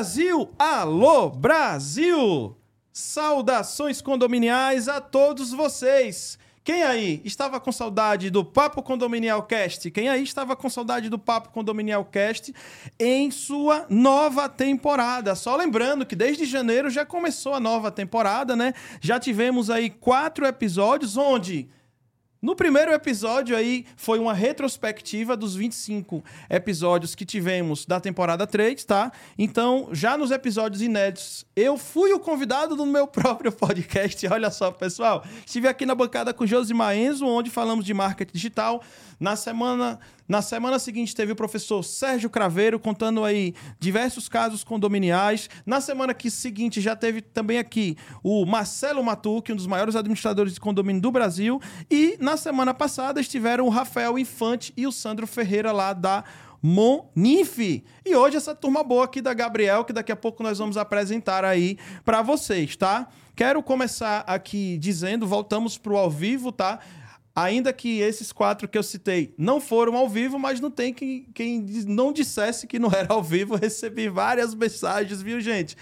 Brasil! Alô, Brasil! Saudações condominiais a todos vocês! Quem aí estava com saudade do Papo Condominial Cast? Quem aí estava com saudade do Papo Condominial Cast em sua nova temporada? Só lembrando que desde janeiro já começou a nova temporada, né? Já tivemos aí quatro episódios onde no primeiro episódio aí foi uma retrospectiva dos 25 episódios que tivemos da temporada 3, tá? Então, já nos episódios inéditos, eu fui o convidado do meu próprio podcast. Olha só, pessoal. Estive aqui na bancada com Josimar Enzo, onde falamos de marketing digital. Na semana, na semana seguinte teve o professor Sérgio Craveiro contando aí diversos casos condominiais. Na semana que seguinte já teve também aqui o Marcelo Matuque, um dos maiores administradores de condomínio do Brasil. E na semana passada estiveram o Rafael Infante e o Sandro Ferreira lá da Monife. E hoje essa turma boa aqui da Gabriel, que daqui a pouco nós vamos apresentar aí para vocês, tá? Quero começar aqui dizendo, voltamos pro ao vivo, tá? Ainda que esses quatro que eu citei não foram ao vivo, mas não tem quem, quem não dissesse que não era ao vivo. Recebi várias mensagens, viu, gente?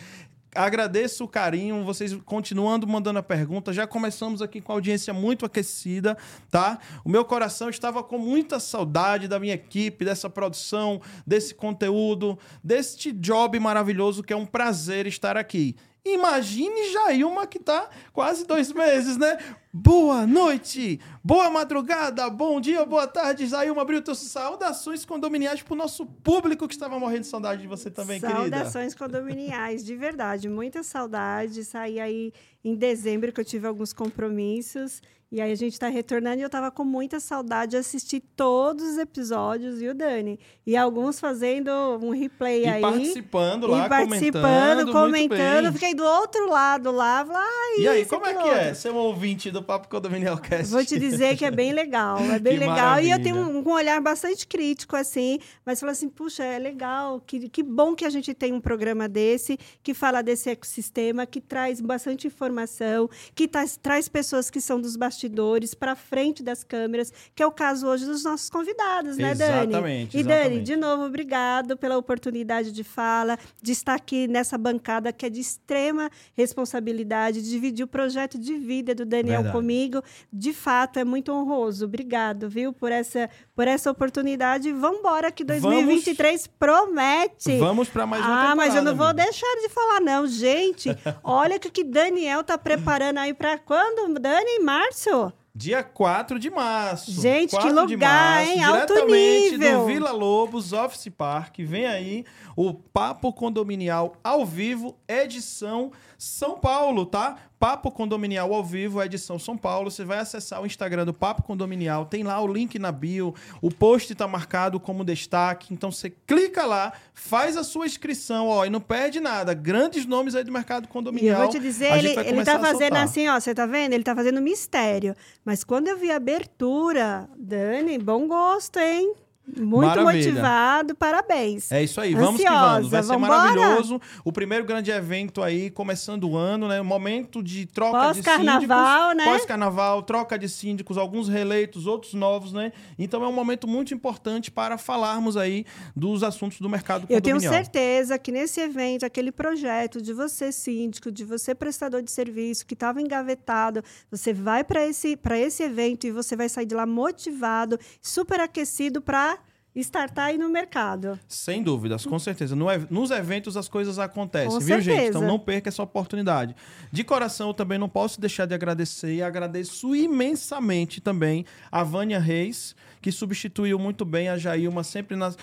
Agradeço o carinho, vocês continuando mandando a pergunta. Já começamos aqui com a audiência muito aquecida, tá? O meu coração estava com muita saudade da minha equipe, dessa produção, desse conteúdo, deste job maravilhoso que é um prazer estar aqui. Imagine Jailma que tá quase dois meses, né? Boa noite, boa madrugada, bom dia, boa tarde, Jailma Brito. Saudações condominiais pro nosso público que estava morrendo de saudade de você também, Saudações querida. Saudações condominiais, de verdade, muita saudade. Saí aí em dezembro que eu tive alguns compromissos. E aí a gente está retornando e eu estava com muita saudade de assistir todos os episódios, viu, Dani? E alguns fazendo um replay e aí. participando lá, e participando, comentando. Fiquei do outro lado lá, lá E aí, como é que outro. é ser um ouvinte do Papo Condominial Cast? Vou te dizer que é bem legal, é bem legal. Maravilha. E eu tenho um, um, olhar bastante crítico, assim, mas falo assim, puxa, é legal, que, que bom que a gente tem um programa desse, que fala desse ecossistema, que traz bastante informação, que traz, traz pessoas que são dos bastidores para frente das câmeras, que é o caso hoje dos nossos convidados, né, exatamente, Dani? E exatamente. Dani, de novo, obrigado pela oportunidade de fala, de estar aqui nessa bancada que é de extrema responsabilidade, de dividir o projeto de vida do Daniel Verdade. comigo. De fato, é muito honroso. Obrigado, viu, por essa, por essa oportunidade. Vamos embora que 2023 vamos, promete. Vamos para mais uma Ah, mas eu não amiga. vou deixar de falar não, gente. Olha o que que Daniel tá preparando aí para quando, Dani, março? Dia 4 de março. Gente, 4 que lugar, março, hein? Alto nível. do Vila Lobos Office Park. Vem aí o Papo Condominial ao vivo, edição São Paulo, tá? Papo Condominial ao vivo, edição São Paulo. Você vai acessar o Instagram do Papo Condominial, tem lá o link na bio, o post está marcado como destaque. Então você clica lá, faz a sua inscrição, ó, e não perde nada. Grandes nomes aí do mercado condominial. E eu vou te dizer, ele, ele tá fazendo assim, ó, você tá vendo? Ele tá fazendo mistério. Mas quando eu vi a abertura, Dani, bom gosto, hein? Muito Maravilha. motivado, parabéns. É isso aí, vamos Ansiosa, que vamos. Vai ser vambora? maravilhoso. O primeiro grande evento aí, começando o ano, né? Momento de troca de síndicos. Pós-carnaval, né? Pós-carnaval, troca de síndicos, alguns releitos, outros novos, né? Então é um momento muito importante para falarmos aí dos assuntos do mercado Eu tenho certeza que nesse evento, aquele projeto de você síndico, de você prestador de serviço que estava engavetado, você vai para esse, esse evento e você vai sair de lá motivado, super aquecido para startar aí no mercado. Sem dúvidas, com certeza. No, nos eventos as coisas acontecem, com viu, certeza. gente? Então não perca essa oportunidade. De coração, eu também não posso deixar de agradecer e agradeço imensamente também a Vânia Reis, que substituiu muito bem a Jailma sempre nas.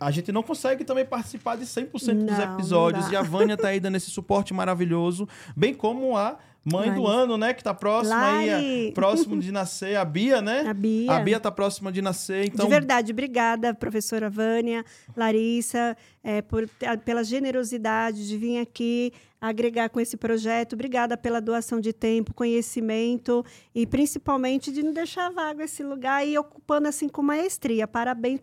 A gente não consegue também participar de 100% não, dos episódios e a Vânia tá aí dando esse suporte maravilhoso, bem como a Mãe do ano, né? Que tá próxima Lari. aí, próximo de nascer, a Bia, né? A Bia. A Bia tá próxima de nascer, então... De verdade, obrigada, professora Vânia, Larissa, é, por, pela generosidade de vir aqui agregar com esse projeto. Obrigada pela doação de tempo, conhecimento e principalmente de não deixar vago esse lugar e ocupando assim com maestria. Parabéns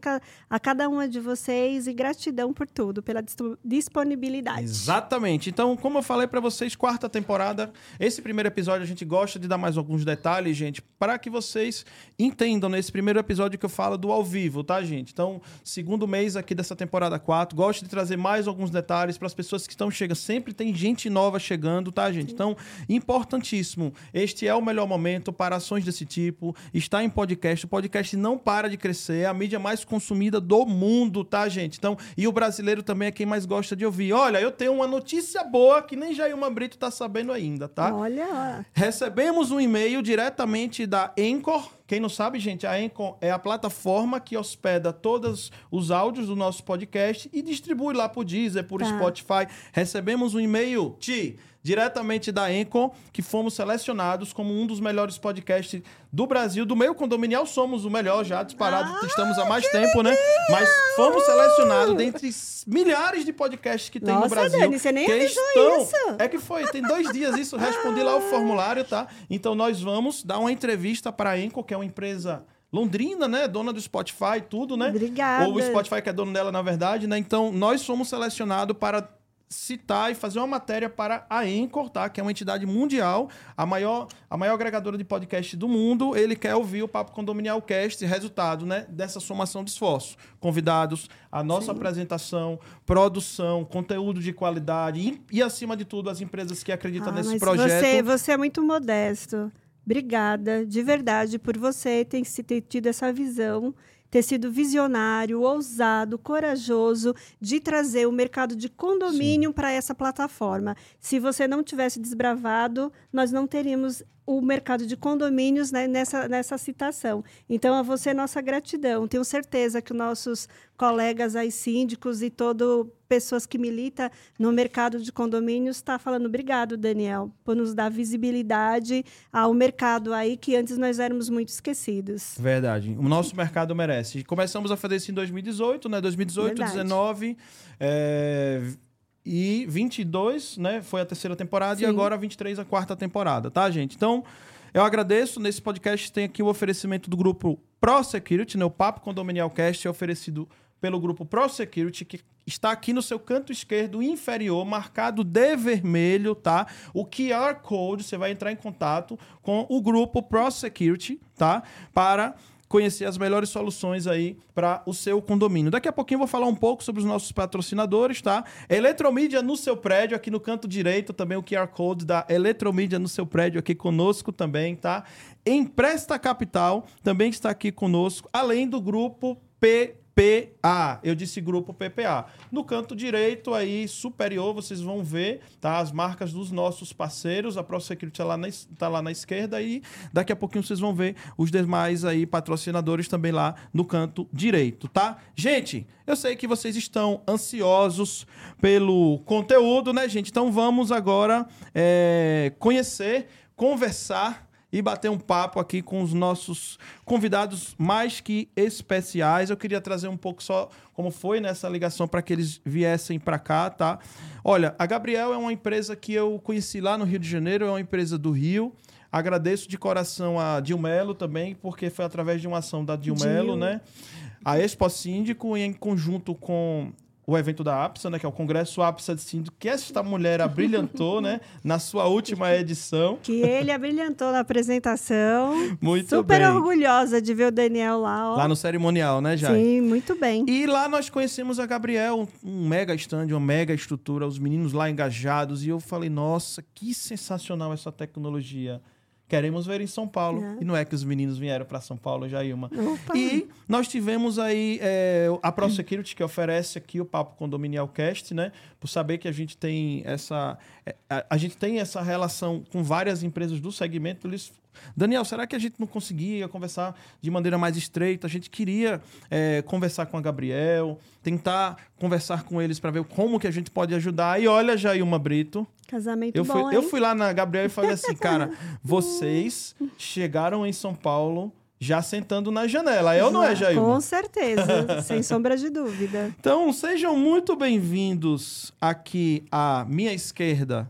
a cada uma de vocês e gratidão por tudo, pela disponibilidade. Exatamente. Então, como eu falei para vocês, quarta temporada, Esse primeiro episódio a gente gosta de dar mais alguns detalhes, gente, para que vocês entendam nesse primeiro episódio que eu falo do ao vivo, tá, gente? Então, segundo mês aqui dessa temporada 4, gosto de trazer mais alguns detalhes para as pessoas que estão chegando. Sempre tem gente nova chegando, tá, gente? Então, importantíssimo. Este é o melhor momento para ações desse tipo. Está em podcast. O podcast não para de crescer. É a mídia mais consumida do mundo, tá, gente? Então, e o brasileiro também é quem mais gosta de ouvir. Olha, eu tenho uma notícia boa que nem Jailma Brito tá sabendo ainda, tá? Olha. Recebemos um e-mail diretamente da Anchor. Quem não sabe, gente, a Anchor é a plataforma que hospeda todos os áudios do nosso podcast e distribui lá por Deezer, por Tá. Spotify. Recebemos um e-mail, Ti, diretamente da Anchor, que fomos selecionados como um dos melhores podcasts do Brasil. Do meio condominial somos o melhor já, disparado. Ah, estamos há mais tempo, né? Mas fomos selecionados dentre milhares de podcasts que tem no Nossa, Brasil. Dani, você nem que estão... isso. É que foi, tem dois dias isso, respondi lá o formulário, tá? Então nós vamos dar uma entrevista para a Enco, que é uma empresa londrina, né? Dona do Spotify tudo, né? Obrigada. Ou o Spotify que é dono dela, na verdade, né? Então nós fomos selecionados para citar e fazer uma matéria para a Anchor, tá? Que é uma entidade mundial, a maior, a maior agregadora de podcast do mundo. Ele quer ouvir o Papo Condominial Cast, resultado, né? Dessa somação de esforço. Convidados, a nossa apresentação, produção, conteúdo de qualidade e, e, acima de tudo, as empresas que acreditam Ah, nesse projeto. Você, você é muito modesto. Obrigada, de verdade, por você ter, se- ter tido essa visão, ter sido visionário, ousado, corajoso de trazer o mercado de condomínio para essa plataforma. Se você não tivesse desbravado, nós não teríamos o mercado de condomínios né, nessa, nessa citação. Então, a você, nossa gratidão. Tenho certeza que os nossos colegas aí, síndicos e todo pessoas que militam no mercado de condomínios está falando obrigado, Daniel, por nos dar visibilidade ao mercado aí que antes nós éramos muito esquecidos. Verdade. O nosso mercado merece. Começamos a fazer isso em 2018, né? 2018, Verdade. 19 é, e 22, né? Foi a terceira temporada e Sim. agora 23 a quarta temporada, tá, gente? Então, eu agradeço. Nesse podcast tem aqui o oferecimento do grupo Pro Security, né? O Papo Condominial Cast é oferecido pelo grupo Pro Security, que está aqui no seu canto esquerdo inferior, marcado de vermelho, tá? O QR Code, você vai entrar em contato com o grupo Pro Security, tá? Para conhecer as melhores soluções aí para o seu condomínio. Daqui a pouquinho eu vou falar um pouco sobre os nossos patrocinadores, tá? Eletromídia no seu prédio, aqui no canto direito, também o QR Code da Eletromídia no seu prédio aqui conosco também, tá? Empresta Capital também está aqui conosco, além do grupo PPA. Eu disse grupo PPA. No canto direito aí superior, vocês vão ver, tá? As marcas dos nossos parceiros, a ProSecurity tá lá na, tá lá na esquerda e daqui a pouquinho vocês vão ver os demais aí patrocinadores também lá no canto direito, tá? Gente, eu sei que vocês estão ansiosos pelo conteúdo, né, gente? Então vamos agora é, conhecer, conversar e bater um papo aqui com os nossos convidados mais que especiais. Eu queria trazer um pouco só como foi nessa ligação para que eles viessem para cá, tá? Olha, a Gabriel é uma empresa que eu conheci lá no Rio de Janeiro, é uma empresa do Rio. Agradeço de coração a Dilmelo também, porque foi através de uma ação da Dilmelo, Dil. né? A Expo Síndico, em conjunto com o evento da APSA, né, que é o Congresso APSA de Síndico, que esta mulher abrilhantou, né, na sua última edição. Que ele abrilhantou na apresentação. Muito Super bem. orgulhosa de ver o Daniel lá, ó. Lá no cerimonial, né, Jai? Sim, muito bem. E lá nós conhecemos a Gabriel, um mega stand, uma mega estrutura, os meninos lá engajados. E eu falei, nossa, que sensacional essa tecnologia. Queremos ver em São Paulo. É. E não é que os meninos vieram para São Paulo, Jailma. Opa. E nós tivemos aí é, a ProSecurity, que oferece aqui o Papo Condominial Cast, né? Por saber que a gente tem essa. é, A, a gente tem essa relação com várias empresas do segmento. Eles. Daniel, será que a gente não conseguia conversar de maneira mais estreita? A gente queria é, conversar com a Gabriel, tentar conversar com eles para ver como que a gente pode ajudar. E olha, Jailma Brito, Casamento eu fui, bom, eu hein? fui lá na Gabriel e falei assim, cara, vocês chegaram em São Paulo já sentando na janela. Eu não é, Jailma? Com certeza, sem sombra de dúvida. Então, sejam muito bem-vindos aqui à minha esquerda,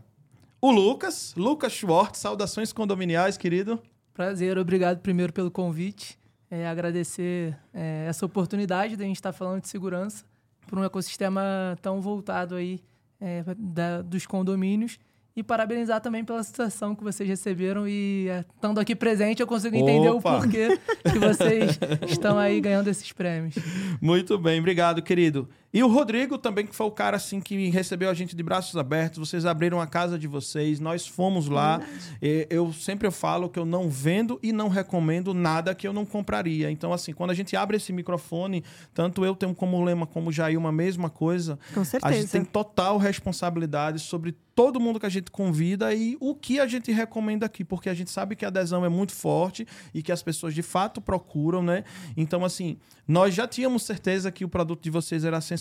o Lucas, Lucas Schwartz, saudações condominiais, querido. Prazer, obrigado primeiro pelo convite. É, agradecer é, essa oportunidade de a gente estar falando de segurança por um ecossistema tão voltado aí é, da- dos condomínios e parabenizar também pela situação que vocês receberam e é, estando aqui presente eu consigo entender Opa. o porquê que vocês estão aí ganhando esses prêmios. Muito bem, obrigado, querido. E o Rodrigo também, que foi o cara assim que recebeu a gente de braços abertos. Vocês abriram a casa de vocês, nós fomos lá. Eu sempre falo que eu não vendo e não recomendo nada que eu não compraria. Então, assim, quando a gente abre esse microfone, tanto eu tenho como lema como Jair uma mesma coisa. Com certeza. A gente tem total responsabilidade sobre todo mundo que a gente convida e o que a gente recomenda aqui, porque a gente sabe que a adesão é muito forte e que as pessoas de fato procuram, né? Então, assim, nós já tínhamos certeza que o produto de vocês era sensacional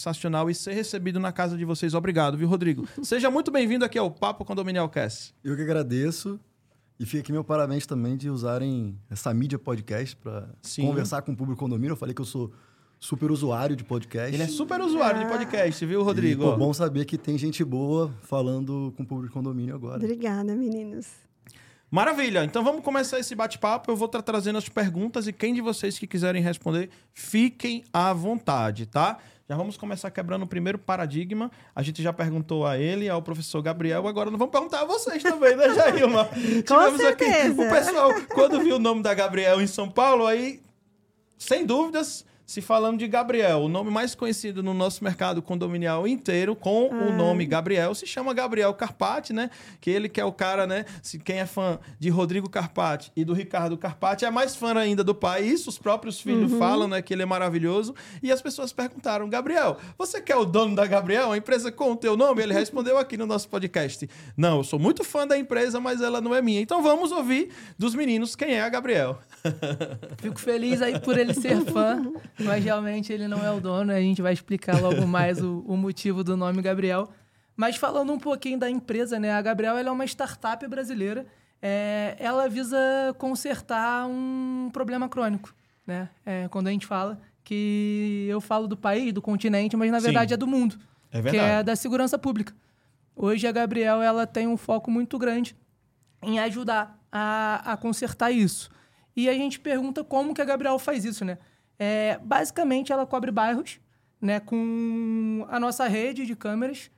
e ser recebido na casa de vocês. Obrigado, viu, Rodrigo? Seja muito bem-vindo aqui ao Papo Condominial Cast. Eu que agradeço. E fica aqui meu parabéns também de usarem essa mídia podcast para conversar com o público condomínio. Eu falei que eu sou super usuário de podcast. Ele é super usuário ah. de podcast, viu, Rodrigo? É bom saber que tem gente boa falando com o público condomínio agora. Obrigada, meninos. Maravilha. Então vamos começar esse bate-papo. Eu vou estar trazendo as perguntas e quem de vocês que quiserem responder, fiquem à vontade, tá? Já vamos começar quebrando o primeiro paradigma. A gente já perguntou a ele, ao professor Gabriel, agora não vamos perguntar a vocês também, né, Jailma? Com Tivemos certeza. aqui o pessoal, quando viu o nome da Gabriel em São Paulo, aí, sem dúvidas, se falando de Gabriel, o nome mais conhecido no nosso mercado condominial inteiro, com ah. o nome Gabriel, se chama Gabriel Carpati, né? Que ele que é o cara, né? Se quem é fã de Rodrigo Carpati e do Ricardo Carpati é mais fã ainda do pai. Isso os próprios filhos uhum. falam, né? Que ele é maravilhoso. E as pessoas perguntaram, Gabriel, você quer o dono da Gabriel, a empresa com o teu nome? Ele respondeu aqui no nosso podcast. Não, eu sou muito fã da empresa, mas ela não é minha. Então vamos ouvir dos meninos quem é a Gabriel. Fico feliz aí por ele ser fã mas realmente ele não é o dono. A gente vai explicar logo mais o, o motivo do nome Gabriel. Mas falando um pouquinho da empresa, né? A Gabriel é uma startup brasileira. É, ela visa consertar um problema crônico, né? É, quando a gente fala que eu falo do país, do continente, mas na verdade Sim, é do mundo, é que é da segurança pública. Hoje a Gabriel ela tem um foco muito grande em ajudar a, a consertar isso. E a gente pergunta como que a Gabriel faz isso, né? É, basicamente, ela cobre bairros né, com a nossa rede de câmeras,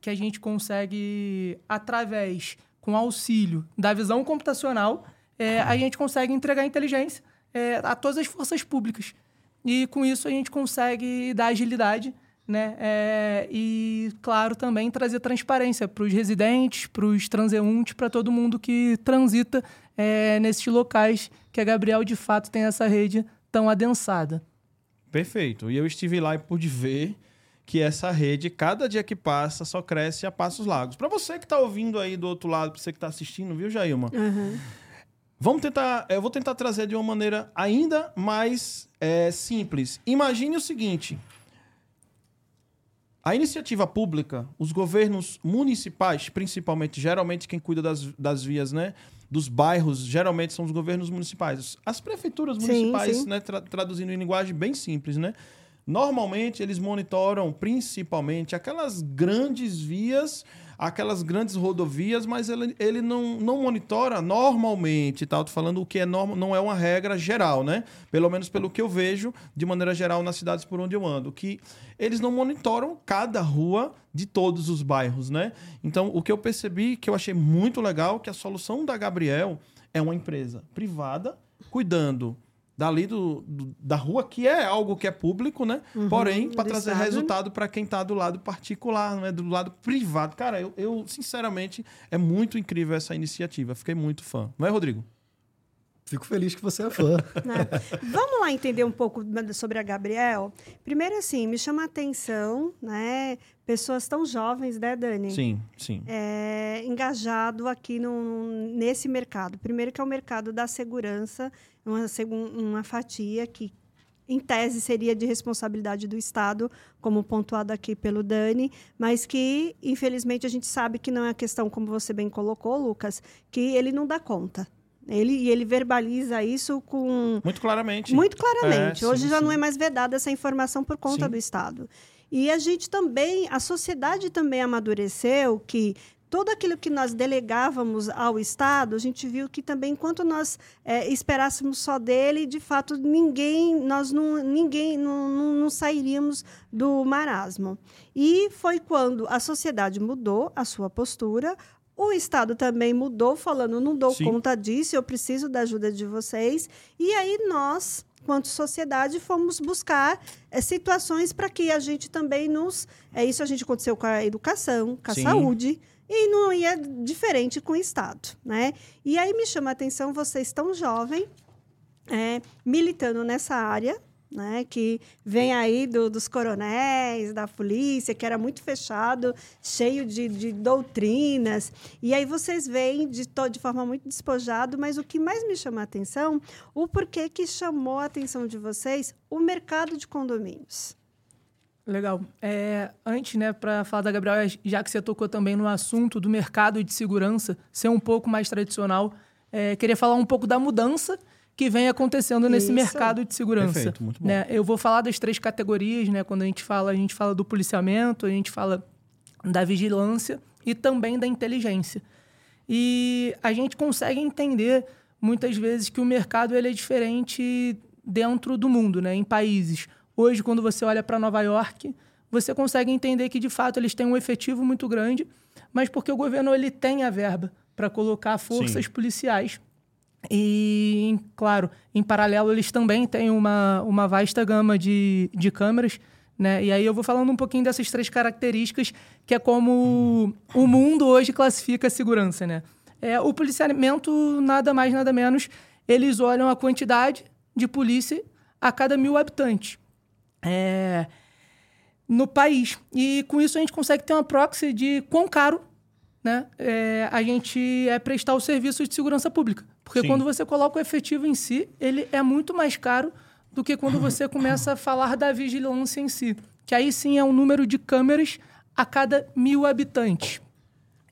que a gente consegue, através, com auxílio da visão computacional, é, a gente consegue entregar inteligência é, a todas as forças públicas. E com isso a gente consegue dar agilidade né? É, e, claro, também trazer transparência para os residentes, para os transeuntes, para todo mundo que transita é, nesses locais que a Gabriel, de fato, tem essa rede tão adensada. Perfeito. E eu estive lá e pude ver que essa rede, cada dia que passa, só cresce a passos largos. Para você que está ouvindo aí do outro lado, para você que está assistindo, viu, Jailma? Uhum. Vamos tentar, eu vou tentar trazer de uma maneira ainda mais é, simples. Imagine o seguinte: a iniciativa pública, os governos municipais, principalmente, geralmente quem cuida das, das vias, né? Dos bairros, geralmente são os governos municipais. As prefeituras municipais, sim, sim. Né, tra traduzindo em linguagem bem simples, né? Normalmente eles monitoram principalmente aquelas grandes vias aquelas grandes rodovias, mas ele, ele não, não monitora normalmente, tá? Tô falando o que é normal, não é uma regra geral, né? Pelo menos pelo que eu vejo de maneira geral nas cidades por onde eu ando, que eles não monitoram cada rua de todos os bairros, né? Então, o que eu percebi, que eu achei muito legal, que a solução da Gabriel é uma empresa privada cuidando dali do, do, da rua, que é algo que é público, né? Uhum, Porém, para trazer estado. resultado para quem está do lado particular, não é do lado privado. Cara, eu, eu, sinceramente, é muito incrível essa iniciativa. Fiquei muito fã. Não é, Rodrigo? Fico feliz que você é fã. Vamos lá entender um pouco sobre a Gabriel. Primeiro, assim, me chama a atenção, né? Pessoas tão jovens, né, Dani? Sim, sim. É, engajado aqui no, nesse mercado. Primeiro que é o mercado da segurança, uma, uma fatia que, em tese, seria de responsabilidade do Estado, como pontuado aqui pelo Dani, mas que, infelizmente, a gente sabe que não é a questão, como você bem colocou, Lucas, que ele não dá conta. Ele, e ele verbaliza isso com. Muito claramente. Muito claramente. É, Hoje sim, já sim. não é mais vedada essa informação por conta sim. do Estado. E a gente também, a sociedade também amadureceu que todo aquilo que nós delegávamos ao Estado, a gente viu que também, enquanto nós é, esperássemos só dele, de fato, ninguém, nós não, ninguém, não, não, não, sairíamos do marasmo. E foi quando a sociedade mudou a sua postura, O Estado também mudou, falando: não dou Sim. conta disso, eu preciso da ajuda de vocês. E aí nós, quanto sociedade, fomos buscar é, situações para que a gente também nos. É, isso a gente aconteceu com a educação, com a Sim. saúde. E não ia diferente com o Estado, né? E aí me chama a atenção vocês tão jovem, é, militando nessa área, né, que vem aí do, dos coronéis, da polícia, que era muito fechado, cheio de, de doutrinas. E aí vocês veem de, de forma muito despojado, mas o que mais me chama a atenção, o porquê que chamou a atenção de vocês o mercado de condomínios. Legal. É, antes, né, para falar da Gabriela, já que você tocou também no assunto do mercado de segurança ser um pouco mais tradicional, é, queria falar um pouco da mudança que vem acontecendo nesse Isso. mercado de segurança. Perfeito, muito bom. Né? Eu vou falar das três categorias, né? Quando a gente fala, a gente fala do policiamento, a gente fala da vigilância e também da inteligência. E a gente consegue entender muitas vezes que o mercado ele é diferente dentro do mundo, né? Em países. Hoje, quando você olha para Nova York, você consegue entender que de fato eles têm um efetivo muito grande, mas porque o governo ele tem a verba para colocar forças Sim. policiais e, claro, em paralelo, eles também têm uma, uma vasta gama de, de câmeras. Né? E aí eu vou falando um pouquinho dessas três características, que é como o mundo hoje classifica a segurança. Né? É, o policiamento, nada mais, nada menos, eles olham a quantidade de polícia a cada mil habitantes é, no país. E com isso a gente consegue ter uma proxy de quão caro né, é, a gente é prestar o serviço de segurança pública. Porque Sim. quando você coloca o efetivo em si, ele é muito mais caro do que quando você começa a falar da vigilância em si. Que aí sim é um número de câmeras a cada mil habitantes.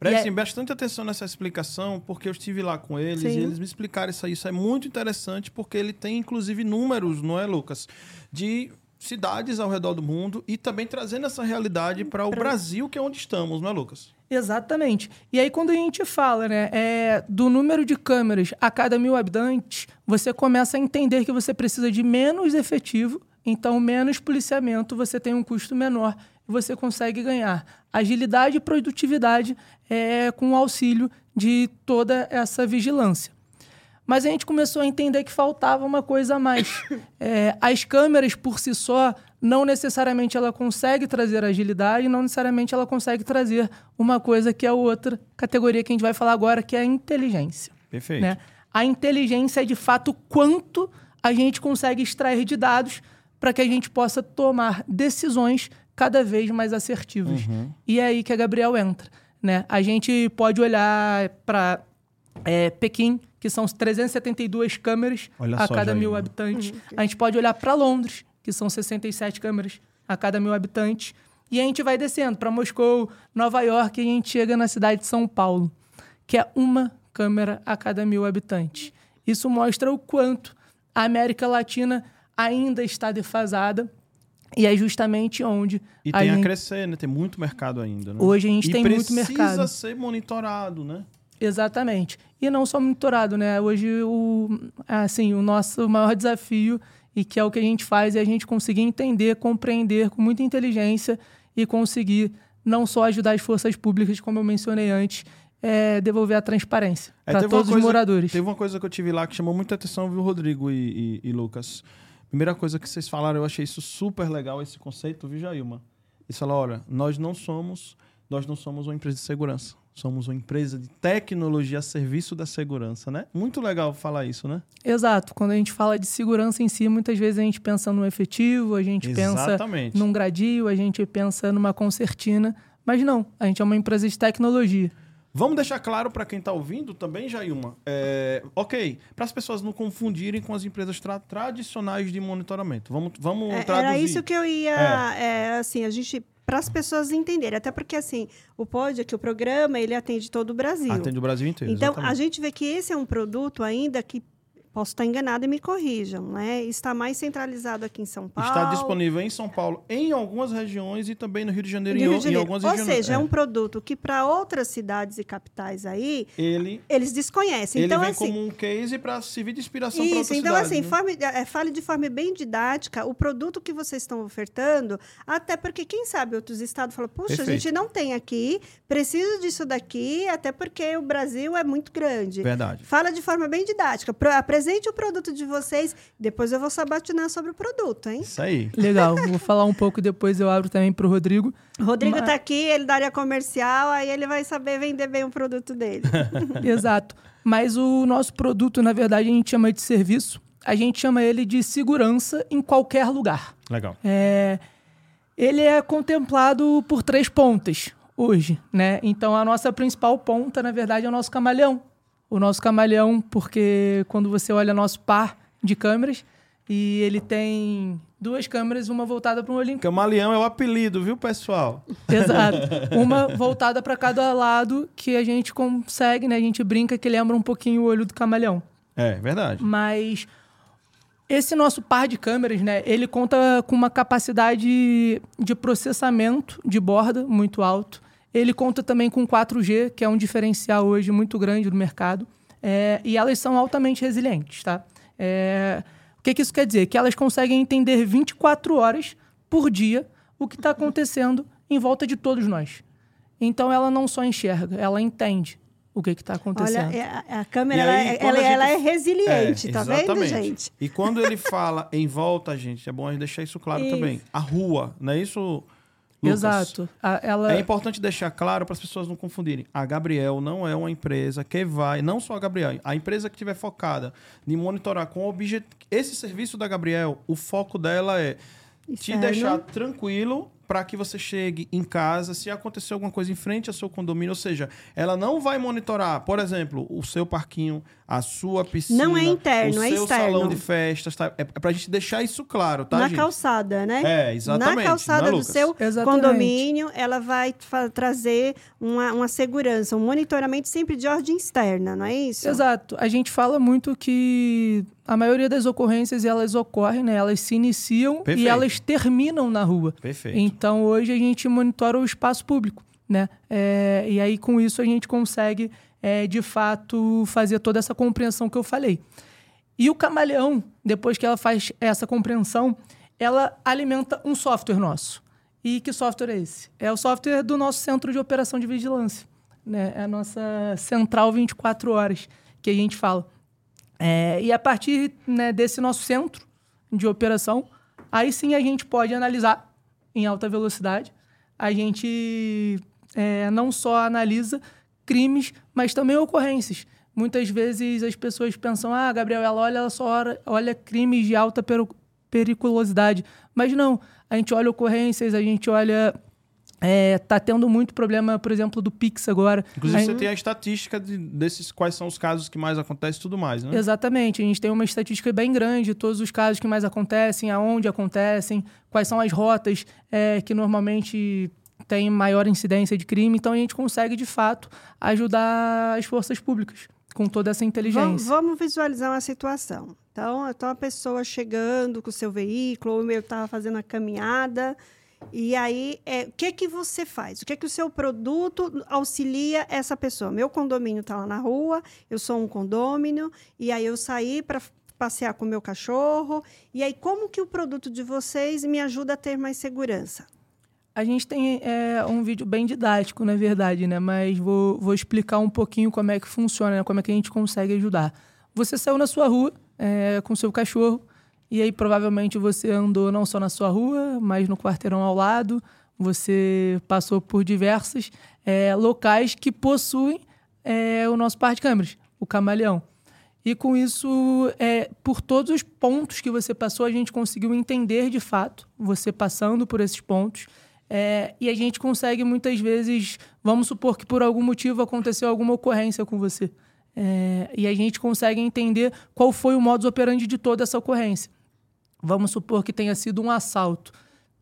Prestem é... bastante atenção nessa explicação, porque eu estive lá com eles sim. e eles me explicaram isso aí. Isso é muito interessante, porque ele tem, inclusive, números, não é, Lucas? De cidades ao redor do mundo e também trazendo essa realidade para o pra... Brasil, que é onde estamos, não é, Lucas? Exatamente. E aí, quando a gente fala né, é, do número de câmeras a cada mil habitantes, você começa a entender que você precisa de menos efetivo, então menos policiamento, você tem um custo menor e você consegue ganhar agilidade e produtividade é, com o auxílio de toda essa vigilância. Mas a gente começou a entender que faltava uma coisa a mais. É, as câmeras por si só não necessariamente ela consegue trazer agilidade, não necessariamente ela consegue trazer uma coisa que é a outra categoria que a gente vai falar agora, que é a inteligência. Perfeito. Né? A inteligência é de fato quanto a gente consegue extrair de dados para que a gente possa tomar decisões cada vez mais assertivas. Uhum. E é aí que a Gabriel entra. Né? A gente pode olhar para é, Pequim, que são 372 câmeras Olha a cada mil habitantes. Uhum. A gente pode olhar para Londres, que são 67 câmeras a cada mil habitantes. E a gente vai descendo para Moscou, Nova York, e a gente chega na cidade de São Paulo, que é uma câmera a cada mil habitantes. Isso mostra o quanto a América Latina ainda está defasada e é justamente onde. E tem a, gente... a crescer, né? Tem muito mercado ainda. Né? Hoje a gente e tem muito mercado. Precisa ser monitorado, né? Exatamente. E não só monitorado, né? Hoje o, assim, o nosso maior desafio e que é o que a gente faz é a gente conseguir entender, compreender com muita inteligência e conseguir não só ajudar as forças públicas, como eu mencionei antes, é devolver a transparência é, para todos coisa, os moradores. Teve uma coisa que eu tive lá que chamou muita atenção, viu, Rodrigo e, e, e Lucas? Primeira coisa que vocês falaram, eu achei isso super legal, esse conceito, viu, Jailma? Eles falaram, olha, nós não somos, nós não somos uma empresa de segurança somos uma empresa de tecnologia a serviço da segurança, né? Muito legal falar isso, né? Exato. Quando a gente fala de segurança em si, muitas vezes a gente pensa no efetivo, a gente Exatamente. pensa num gradil, a gente pensa numa concertina, mas não, a gente é uma empresa de tecnologia. Vamos deixar claro para quem está ouvindo também, Jailma. É, ok, para as pessoas não confundirem com as empresas tra tradicionais de monitoramento. Vamos, vamos é, traduzir. Era isso que eu ia. É. é assim, a gente para as pessoas entenderem. Até porque, assim, o POD, aqui, o programa, ele atende todo o Brasil. Atende o Brasil inteiro. Então, exatamente. a gente vê que esse é um produto ainda que Posso estar enganada e me corrijam, né? Está mais centralizado aqui em São Paulo. Está disponível em São Paulo, em algumas regiões e também no Rio de Janeiro, Rio de Janeiro. em algumas Ou regiões. Ou seja, é. é. um produto que para outras cidades e capitais aí, ele, eles desconhecem. Ele então, vem assim, como um case para servir de inspiração para outras então, assim, né? forme, é, fale de forma bem didática o produto que vocês estão ofertando, até porque, quem sabe, outros estados falam, puxa, Perfeito. a gente não tem aqui, precisa disso daqui, até porque o Brasil é muito grande. Verdade. Fala de forma bem didática. Apresente o produto de vocês. Depois eu vou sabatinar sobre o produto, hein? Isso aí. Legal. Vou falar um pouco depois, eu abro também para o Rodrigo. O Rodrigo está Mas... aqui, ele da área comercial, aí ele vai saber vender bem o produto dele. Exato. Mas o nosso produto, na verdade, a gente chama de serviço. A gente chama ele de segurança em qualquer lugar. Legal. É... Ele é contemplado por três pontas hoje, né? Então a nossa principal ponta, na verdade, é o nosso camaleão, o nosso camaleão, porque quando você olha nosso par de câmeras, e ele tem duas câmeras, uma voltada para um olhinho. Camaleão é o apelido, viu, pessoal? Exato. Uma voltada para cada lado, que a gente consegue, né? A gente brinca que lembra um pouquinho o olho do camaleão. É, verdade. Mas esse nosso par de câmeras, né? Ele conta com uma capacidade de processamento de borda muito alto. Ele conta também com 4G, que é um diferencial hoje muito grande no mercado. É, e elas são altamente resilientes, tá? É, o que, que isso quer dizer? Que elas conseguem entender 24 horas por dia o que está acontecendo em volta de todos nós. Então ela não só enxerga, ela entende o que está acontecendo. Olha, a, a câmera aí, ela, ela, gente... ela, é resiliente, é, tá vendo, gente? E quando ele fala em volta, gente, é bom a gente deixar isso claro isso. também. A rua, não é isso? Lucas. Exato. A, ela... É importante deixar claro para as pessoas não confundirem. A Gabriel não é uma empresa que vai, não só a Gabriel, a empresa que estiver focada em monitorar com objeto. Esse serviço da Gabriel, o foco dela é te deixar tranquilo para que você chegue em casa se acontecer alguma coisa em frente ao seu condomínio. Ou seja, ela não vai monitorar, por exemplo, o seu parquinho, a sua piscina. Não é interno, o é seu externo. salão de festas. Tá? É para a gente deixar isso claro, tá, Na gente? calçada, né? É, exatamente. Na calçada né, do seu exatamente. condomínio, ela vai trazer uma, uma segurança, um monitoramento sempre de ordem externa, não é isso? Exato. A gente fala muito que a maioria das ocorrências elas ocorrem, né? Elas se iniciam Perfeito. e elas terminam na rua. Perfeito. Então hoje a gente monitora o espaço público, né? É, e aí com isso a gente consegue é, de fato fazer toda essa compreensão que eu falei. E o camaleão, depois que ela faz essa compreensão, ela alimenta um software nosso. E que software é esse? É o software do nosso centro de operação de vigilância. Né? É a nossa central 24 horas que a gente fala. É, e a partir né, desse nosso centro de operação, aí sim a gente pode analisar em alta velocidade. A gente é, não só analisa crimes, mas também ocorrências. Muitas vezes as pessoas pensam, ah, Gabriel, ela olha, ela só olha crimes de alta periculosidade. Mas não, a gente olha ocorrências, a gente olha é, tá tendo muito problema, por exemplo, do Pix agora. Inclusive, Aí, você tem a estatística de, desses quais são os casos que mais acontecem e tudo mais, né? Exatamente. A gente tem uma estatística bem grande de todos os casos que mais acontecem, aonde acontecem, quais são as rotas é, que normalmente têm maior incidência de crime. Então, a gente consegue, de fato, ajudar as forças públicas com toda essa inteligência. Vamos, vamos visualizar uma situação. Então, então, a pessoa chegando com o seu veículo, ou eu estava fazendo a caminhada e aí, é, o que que você faz? O que que o seu produto auxilia essa pessoa? Meu condomínio está lá na rua, eu sou um condômino, e aí eu saí para passear com o meu cachorro. E aí, como que o produto de vocês me ajuda a ter mais segurança? A gente tem é, um vídeo bem didático, na verdade, né? Mas vou, vou explicar um pouquinho como é que funciona, né? como é que a gente consegue ajudar. Você saiu na sua rua é, com seu cachorro, e aí provavelmente você andou não só na sua rua, mas no quarteirão ao lado. Você passou por diversos é, locais que possuem é, o nosso par de câmeras, o camaleão. E com isso, é, por todos os pontos que você passou, a gente conseguiu entender de fato, você passando por esses pontos. É, e a gente consegue muitas vezes, vamos supor que por algum motivo aconteceu alguma ocorrência com você. É, e a gente consegue entender qual foi o modus operandi de toda essa ocorrência. Vamos supor que tenha sido um assalto.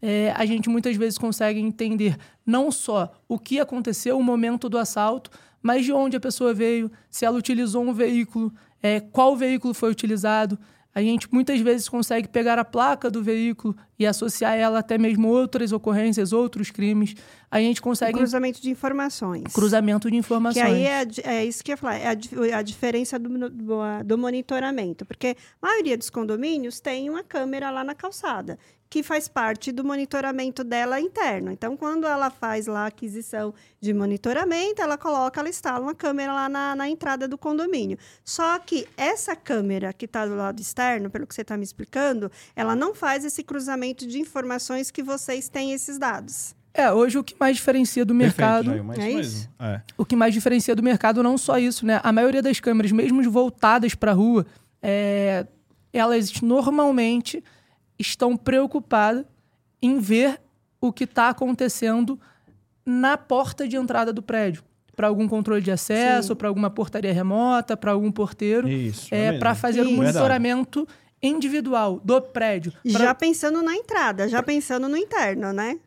é, a gente muitas vezes consegue entender não só o que aconteceu, o momento do assalto, mas de onde a pessoa veio, se ela utilizou um veículo, é, qual veículo foi utilizado. A gente muitas vezes consegue pegar a placa do veículo e associar ela até mesmo outras ocorrências, outros crimes. A gente consegue. cruzamento de informações. Cruzamento de informações. Que aí é, é isso que eu ia falar, é a, a diferença do, do, do, monitoramento. Porque a maioria dos condomínios tem uma câmera lá na calçada que faz parte do monitoramento dela interno. Então, quando ela faz lá a aquisição de monitoramento, ela coloca, ela instala uma câmera lá na, na entrada do condomínio. Só que essa câmera que está do lado externo, pelo que você está me explicando, ela não faz esse cruzamento de informações que vocês têm esses dados. É, hoje o que mais diferencia do mercado. Perfeito, é isso? É. O que mais diferencia do mercado não só isso, né? A maioria das câmeras, mesmo voltadas para a rua, é, elas normalmente estão preocupadas em ver o que está acontecendo na porta de entrada do prédio. Para algum controle de acesso, para alguma portaria remota, para algum porteiro. Isso. É, é para fazer um monitoramento individual do prédio. Pra... Já pensando na entrada, já pensando no interno, né?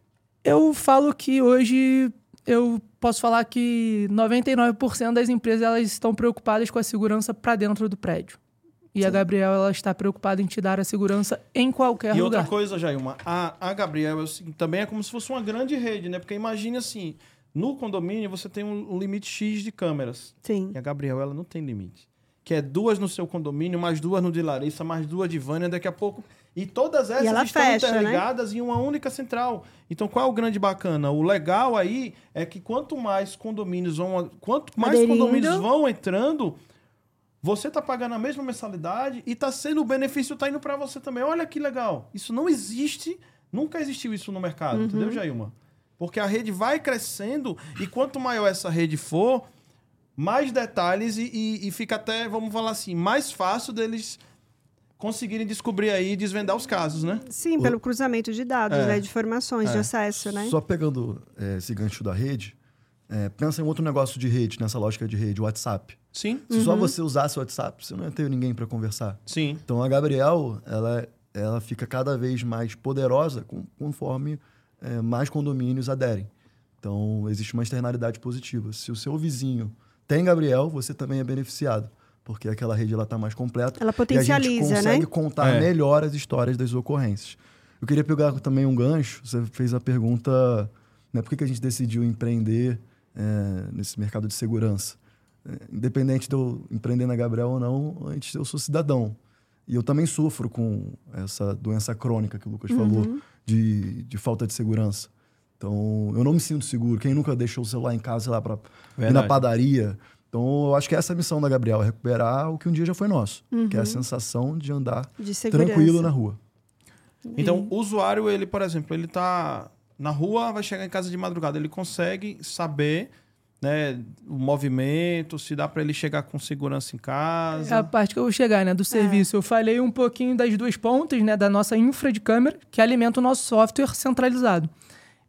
Eu falo que hoje eu posso falar que 99% das empresas elas estão preocupadas com a segurança para dentro do prédio. E Sim. a Gabriel ela está preocupada em te dar a segurança em qualquer e lugar. E outra coisa, Jailma, a, a Gabriel assim, também é como se fosse uma grande rede, né? Porque imagine assim, no condomínio você tem um, um limite X de câmeras. Sim. E a Gabriel ela não tem limite. Que é duas no seu condomínio, mais duas no de Larissa, mais duas de Vânia, daqui a pouco. E todas essas e estão fecha, né? interligadas né? em uma única central. Então, qual é o grande bacana? O legal aí é que quanto mais condomínios vão. Quanto mais Aderindo. condomínios vão entrando, você está pagando a mesma mensalidade e está sendo o benefício está indo para você também. Olha que legal. Isso não existe, nunca existiu isso no mercado, uhum. entendeu, Jailma? Porque a rede vai crescendo e quanto maior essa rede for, mais detalhes e, e, e fica até, vamos falar assim, mais fácil deles conseguirem descobrir aí e desvendar os casos, né? Sim, pelo cruzamento de dados, é. né, de informações, é. de acesso, né? Só pegando é, esse gancho da rede, é, pensa em outro negócio de rede, nessa lógica de rede, WhatsApp. Sim. Se uhum. só você usasse o WhatsApp, você não ia ter ninguém para conversar. Sim. Então a Gabriel, ela, ela fica cada vez mais poderosa conforme é, mais condomínios aderem. Então existe uma externalidade positiva. Se o seu vizinho tem Gabriel, você também é beneficiado. Porque aquela rede está mais completa. Ela potencializa, e a gente consegue né? contar é. melhor as histórias das ocorrências. Eu queria pegar também um gancho. Você fez a pergunta, né, por que, que a gente decidiu empreender é, nesse mercado de segurança. Independente de eu empreender na Gabriel ou não, antes eu sou cidadão. E eu também sofro com essa doença crônica que o Lucas uhum. falou, de, de falta de segurança. Então, eu não me sinto seguro. Quem nunca deixou o celular em casa, sei lá, para ir na padaria. Então, eu acho que essa é a missão da Gabriel, é recuperar o que um dia já foi nosso, uhum. que é a uhum. sensação de andar de tranquilo na rua. Então, o usuário, ele, por exemplo, ele está na rua, vai chegar em casa de madrugada, ele consegue saber né, o movimento, se dá para ele chegar com segurança em casa. É a parte que eu vou chegar, né, do serviço. É. Eu falei um pouquinho das duas pontas, né, da nossa infra de câmera, que alimenta o nosso software centralizado.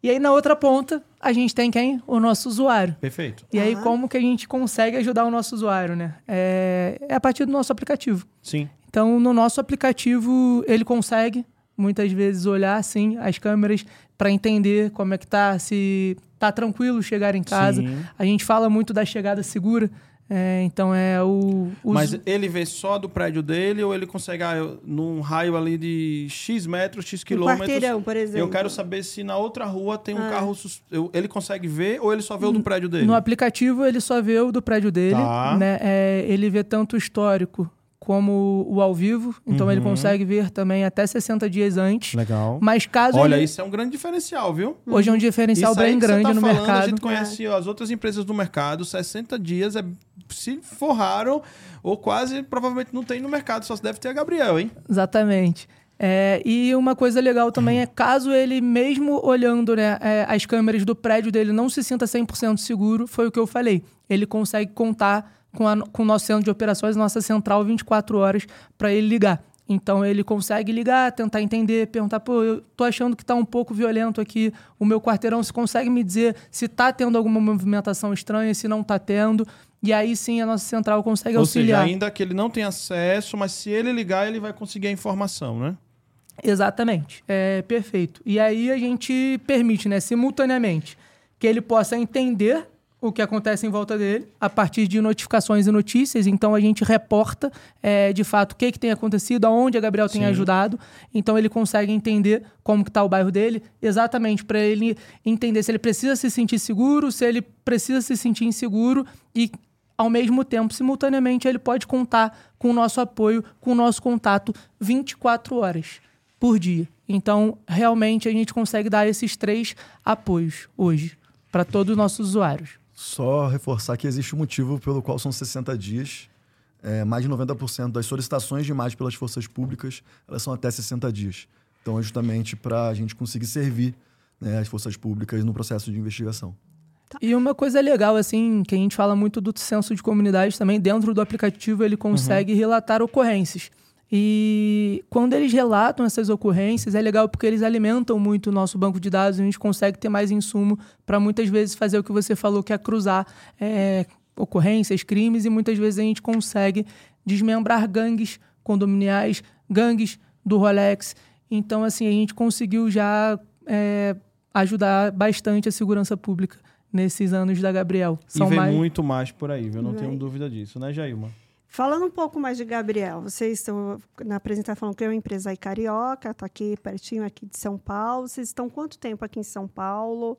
E aí na outra ponta, a gente tem quem? O nosso usuário. Perfeito. E aí como que a gente consegue ajudar o nosso usuário, né? É, é a partir do nosso aplicativo. Sim. Então, no nosso aplicativo, ele consegue muitas vezes olhar assim as câmeras para entender como é que tá, se tá tranquilo chegar em casa. Sim. A gente fala muito da chegada segura. É, então é o, Mas ele vê só do prédio dele ou ele consegue, ah, num raio ali de X metros, X quilômetros. Um quarteirão, por exemplo. Eu quero saber se na outra rua tem um ah. carro. Ele consegue ver ou ele só vê o do prédio dele? No aplicativo ele só vê o do prédio dele. Tá. Né? É, ele vê tanto o histórico como o ao vivo, então uhum. ele consegue ver também até 60 dias antes. Legal. Mas caso Olha, ele... isso é um grande diferencial, viu? Hoje é um diferencial isso bem grande tá no falando, mercado. A gente conhece é. as outras empresas do mercado, 60 dias é se forraram ou quase provavelmente não tem no mercado, só se deve ter a Gabriel, hein? Exatamente. É, e uma coisa legal também é caso ele, mesmo olhando né, é, as câmeras do prédio dele, não se sinta 100% seguro, foi o que eu falei. Ele consegue contar com, a, com o nosso centro de operações, nossa central 24 horas para ele ligar. Então ele consegue ligar, tentar entender, perguntar, pô, eu tô achando que está um pouco violento aqui o meu quarteirão, se consegue me dizer se está tendo alguma movimentação estranha, se não está tendo. E aí sim a nossa central consegue Ou auxiliar. Ou seja, ainda que ele não tenha acesso, mas se ele ligar, ele vai conseguir a informação, né? Exatamente, é perfeito. E aí a gente permite, né, simultaneamente, que ele possa entender o que acontece em volta dele a partir de notificações e notícias. Então a gente reporta é, de fato o que, que tem acontecido, aonde a Gabriel tem Sim. ajudado. Então ele consegue entender como que está o bairro dele, exatamente para ele entender se ele precisa se sentir seguro, se ele precisa se sentir inseguro e ao mesmo tempo, simultaneamente, ele pode contar com o nosso apoio, com o nosso contato 24 horas por dia. Então, realmente, a gente consegue dar esses três apoios hoje para todos os nossos usuários. Só reforçar que existe um motivo pelo qual são 60 dias. É, mais de 90% das solicitações de imagem pelas forças públicas elas são até 60 dias. Então, é justamente para a gente conseguir servir né, as forças públicas no processo de investigação. Tá. E uma coisa legal, assim, que a gente fala muito do senso de comunidade também, dentro do aplicativo ele consegue uhum. relatar ocorrências. E quando eles relatam essas ocorrências, é legal porque eles alimentam muito o nosso banco de dados, a gente consegue ter mais insumo para muitas vezes fazer o que você falou, que é cruzar é, ocorrências, crimes, e muitas vezes a gente consegue desmembrar gangues condominiais, gangues do Rolex. Então, assim, a gente conseguiu já é, ajudar bastante a segurança pública nesses anos da Gabriel. São e vem mais... muito mais por aí, eu não tenho dúvida disso, né, Jailma? Falando um pouco mais de Gabriel, vocês estão na apresentação falando que é uma empresa aí carioca, está aqui pertinho aqui de São Paulo. Vocês estão quanto tempo aqui em São Paulo?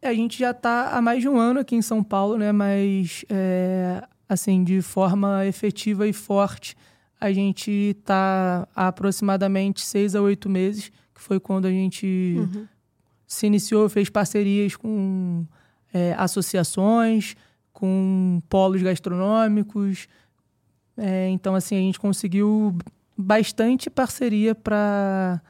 A gente já está há mais de um ano aqui em São Paulo, né? Mas é, assim, de forma efetiva e forte, a gente está há aproximadamente seis a oito meses, que foi quando a gente uhum. se iniciou, fez parcerias com é, associações, com polos gastronômicos, é, então, assim, a gente conseguiu bastante parceria para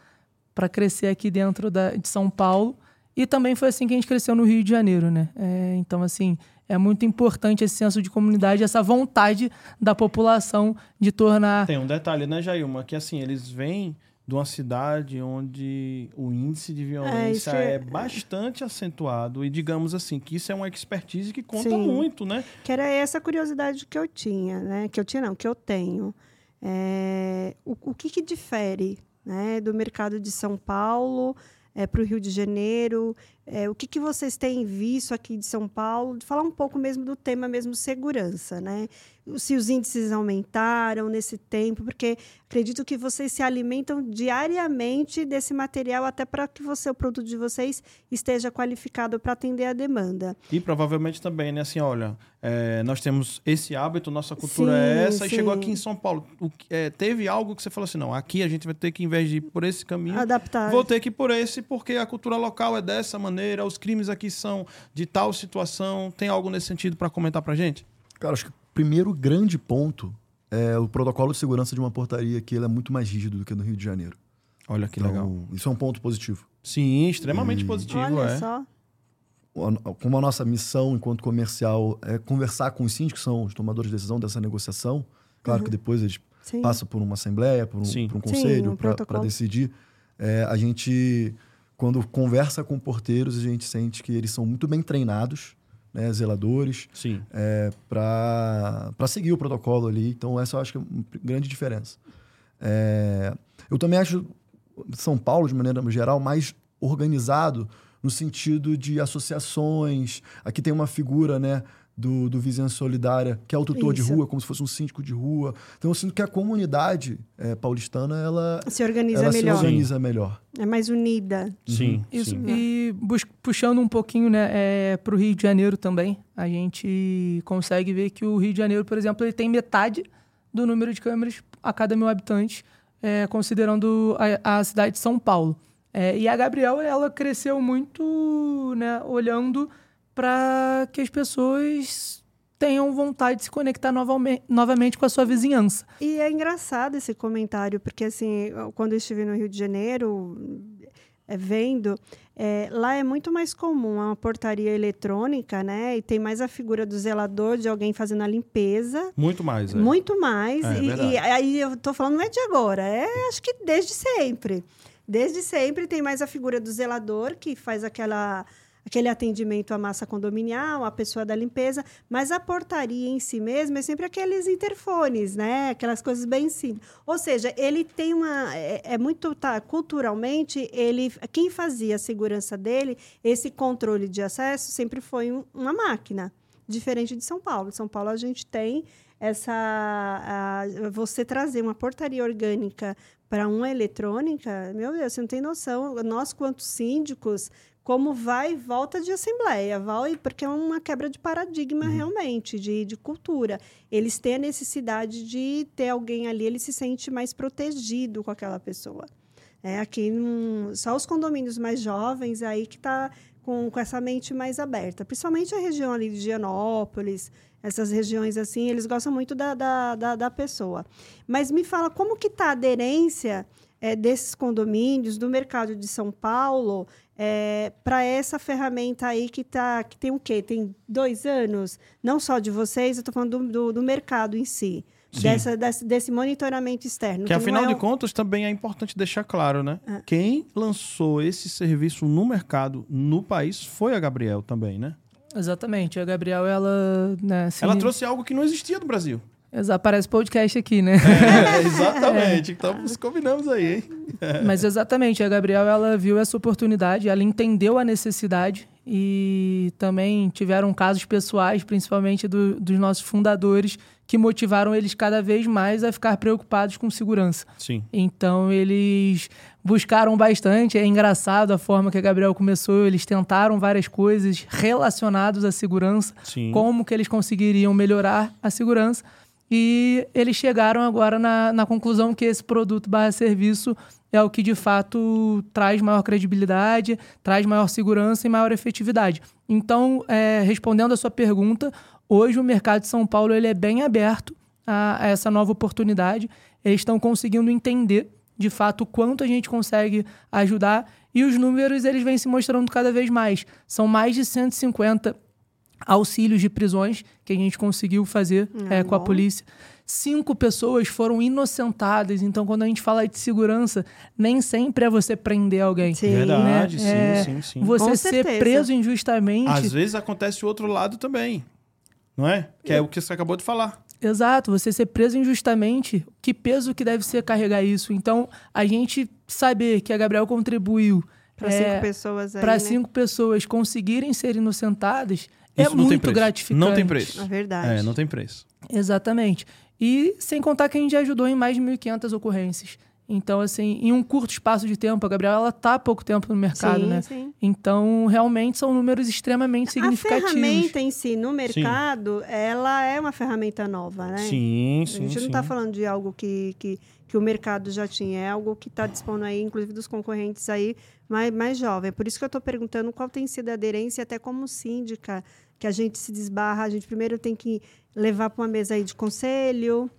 crescer aqui dentro da, de São Paulo. E também foi assim que a gente cresceu no Rio de Janeiro, né? É, então, assim, é muito importante esse senso de comunidade, essa vontade da população de tornar. Tem um detalhe, né, Jailma? Que assim, eles vêm de uma cidade onde o índice de violência é, é, bastante acentuado e digamos assim que isso é uma expertise que conta Sim. muito, né? Que era essa curiosidade que eu tinha, né? Que eu tinha não, que eu tenho. É, o, o que, que difere, né, do mercado de São Paulo é, para o Rio de Janeiro? É, o que, que vocês têm visto aqui de São Paulo? Falar um pouco mesmo do tema mesmo segurança, né? Se os índices aumentaram nesse tempo, porque acredito que vocês se alimentam diariamente desse material até para que você, o produto de vocês esteja qualificado para atender a demanda. E provavelmente também, né? Assim, olha, é, nós temos esse hábito, nossa cultura sim, é essa, sim. e chegou aqui em São Paulo. O, é, teve algo que você falou assim, não, aqui a gente vai ter que, em vez de ir por esse caminho, adaptar. Vou ter que ir por esse, porque a cultura local é dessa maneira maneira, os crimes aqui são de tal situação. Tem algo nesse sentido para comentar para gente? Cara, acho que o primeiro grande ponto é o protocolo de segurança de uma portaria que ele é muito mais rígido do que no Rio de Janeiro. Olha que então, legal. Isso é um ponto positivo. Sim, extremamente e... positivo. Olha é. só. Como a nossa missão enquanto comercial é conversar com os síndicos, que são os tomadores de decisão dessa negociação, claro uhum. que depois eles Sim. passam por uma assembleia, por um, por um conselho, um para decidir. É, a gente quando conversa com porteiros, a gente sente que eles são muito bem treinados, né, zeladores, é, para seguir o protocolo ali. Então, essa eu acho que é uma grande diferença. É, eu também acho São Paulo, de maneira geral, mais organizado no sentido de associações. Aqui tem uma figura, né? Do, do Vizinhança Solidária, que é o tutor Isso. de rua, como se fosse um síndico de rua. Então eu sinto que a comunidade é, paulistana ela se organiza ela melhor. Se organiza melhor. É mais unida. Sim. Uhum. Isso. Sim. E puxando um pouquinho né, é, para o Rio de Janeiro também, a gente consegue ver que o Rio de Janeiro, por exemplo, ele tem metade do número de câmeras a cada mil habitantes, é, considerando a, a, cidade de São Paulo. É, e a Gabriel, ela cresceu muito né, olhando para que as pessoas tenham vontade de se conectar novamente, novamente com a sua vizinhança. E é engraçado esse comentário, porque assim, quando eu estive no Rio de Janeiro, é, vendo, é, lá é muito mais comum uma portaria eletrônica, né? E tem mais a figura do zelador, de alguém fazendo a limpeza. Muito mais, é. Muito mais. É, e, e, aí eu tô falando não é de agora, é acho que desde sempre. Desde sempre tem mais a figura do zelador, que faz aquela aquele atendimento à massa condominial, à pessoa da limpeza, mas a portaria em si mesmo é sempre aqueles interfones, né? Aquelas coisas bem simples. Ou seja, ele tem uma é, é muito tá, culturalmente ele quem fazia a segurança dele, esse controle de acesso sempre foi um, uma máquina, diferente de São Paulo. Em São Paulo a gente tem essa a, você trazer uma portaria orgânica para uma eletrônica, meu Deus, você não tem noção. Nós, quanto síndicos, como vai e volta de assembleia, vai, porque é uma quebra de paradigma uhum. realmente, de, de cultura. Eles têm a necessidade de ter alguém ali, ele se sente mais protegido com aquela pessoa. É, aqui, num, só os condomínios mais jovens aí que está com, com essa mente mais aberta. Principalmente a região ali de Gianópolis, essas regiões assim, eles gostam muito da, da, da, da pessoa. Mas me fala como que está a aderência é, desses condomínios, do mercado de São Paulo, é, para essa ferramenta aí que, tá, que tem o quê? Tem dois anos? Não só de vocês, eu estou falando do, do, do mercado em si. Dessa, desse, desse, monitoramento externo. Que, que afinal é de contas, também é importante deixar claro, né? É. Quem lançou esse serviço no mercado, no país, foi a Gabriel também, né? Exatamente. A Gabriel, ela... Né, se... Ela trouxe algo que não existia no Brasil. Exato, parece podcast aqui, né? É, exatamente. É. Então, combinamos aí, hein? Mas exatamente, a Gabriel, ela viu essa oportunidade, ela entendeu a necessidade e também tiveram casos pessoais, principalmente do, dos nossos fundadores, que motivaram eles cada vez mais a ficar preocupados com segurança. Sim. Então eles buscaram bastante. É engraçado a forma que a Gabriel começou. Eles tentaram várias coisas relacionadas à segurança, Sim. como que eles conseguiriam melhorar a segurança. E eles chegaram agora na, na conclusão que esse produto barra serviço é o que de fato traz maior credibilidade, traz maior segurança e maior efetividade. Então, é, respondendo a sua pergunta, Hoje o mercado de São Paulo ele é bem aberto a, a essa nova oportunidade. Eles estão conseguindo entender de fato quanto a gente consegue ajudar e os números eles vêm se mostrando cada vez mais. São mais de 150 auxílios de prisões que a gente conseguiu fazer é, com a polícia. Cinco pessoas foram inocentadas. Então, quando a gente fala de segurança, nem sempre é você prender alguém. Sim. Verdade, né? sim, é, sim, sim. Você com ser certeza. preso injustamente. Às vezes acontece o outro lado também não é? Que é o que você acabou de falar. Exato, você ser preso injustamente, que peso que deve ser carregar isso? Então, a gente saber que a Gabriel contribuiu para é, cinco pessoas para né? cinco pessoas conseguirem ser inocentadas é isso é muito gratificante. Não tem preço. É verdade. É, não tem preço. Exatamente. E sem contar que a gente já ajudou em mais de 1.500 ocorrências. Então, assim, em um curto espaço de tempo, a Gabriela ela tá há pouco tempo no mercado, sim, né? Sim. Então, realmente são números extremamente significativos. A ferramenta em si no mercado, sim. ela é uma ferramenta nova, né? Sim, sim. A gente não está falando de algo que, que, que o mercado já tinha, é algo que está disponível aí, inclusive dos concorrentes aí mais, mais jovem. É por isso que eu estou perguntando qual tem sido a aderência, até como síndica, que a gente se desbarra, a gente primeiro tem que levar para uma mesa aí de conselho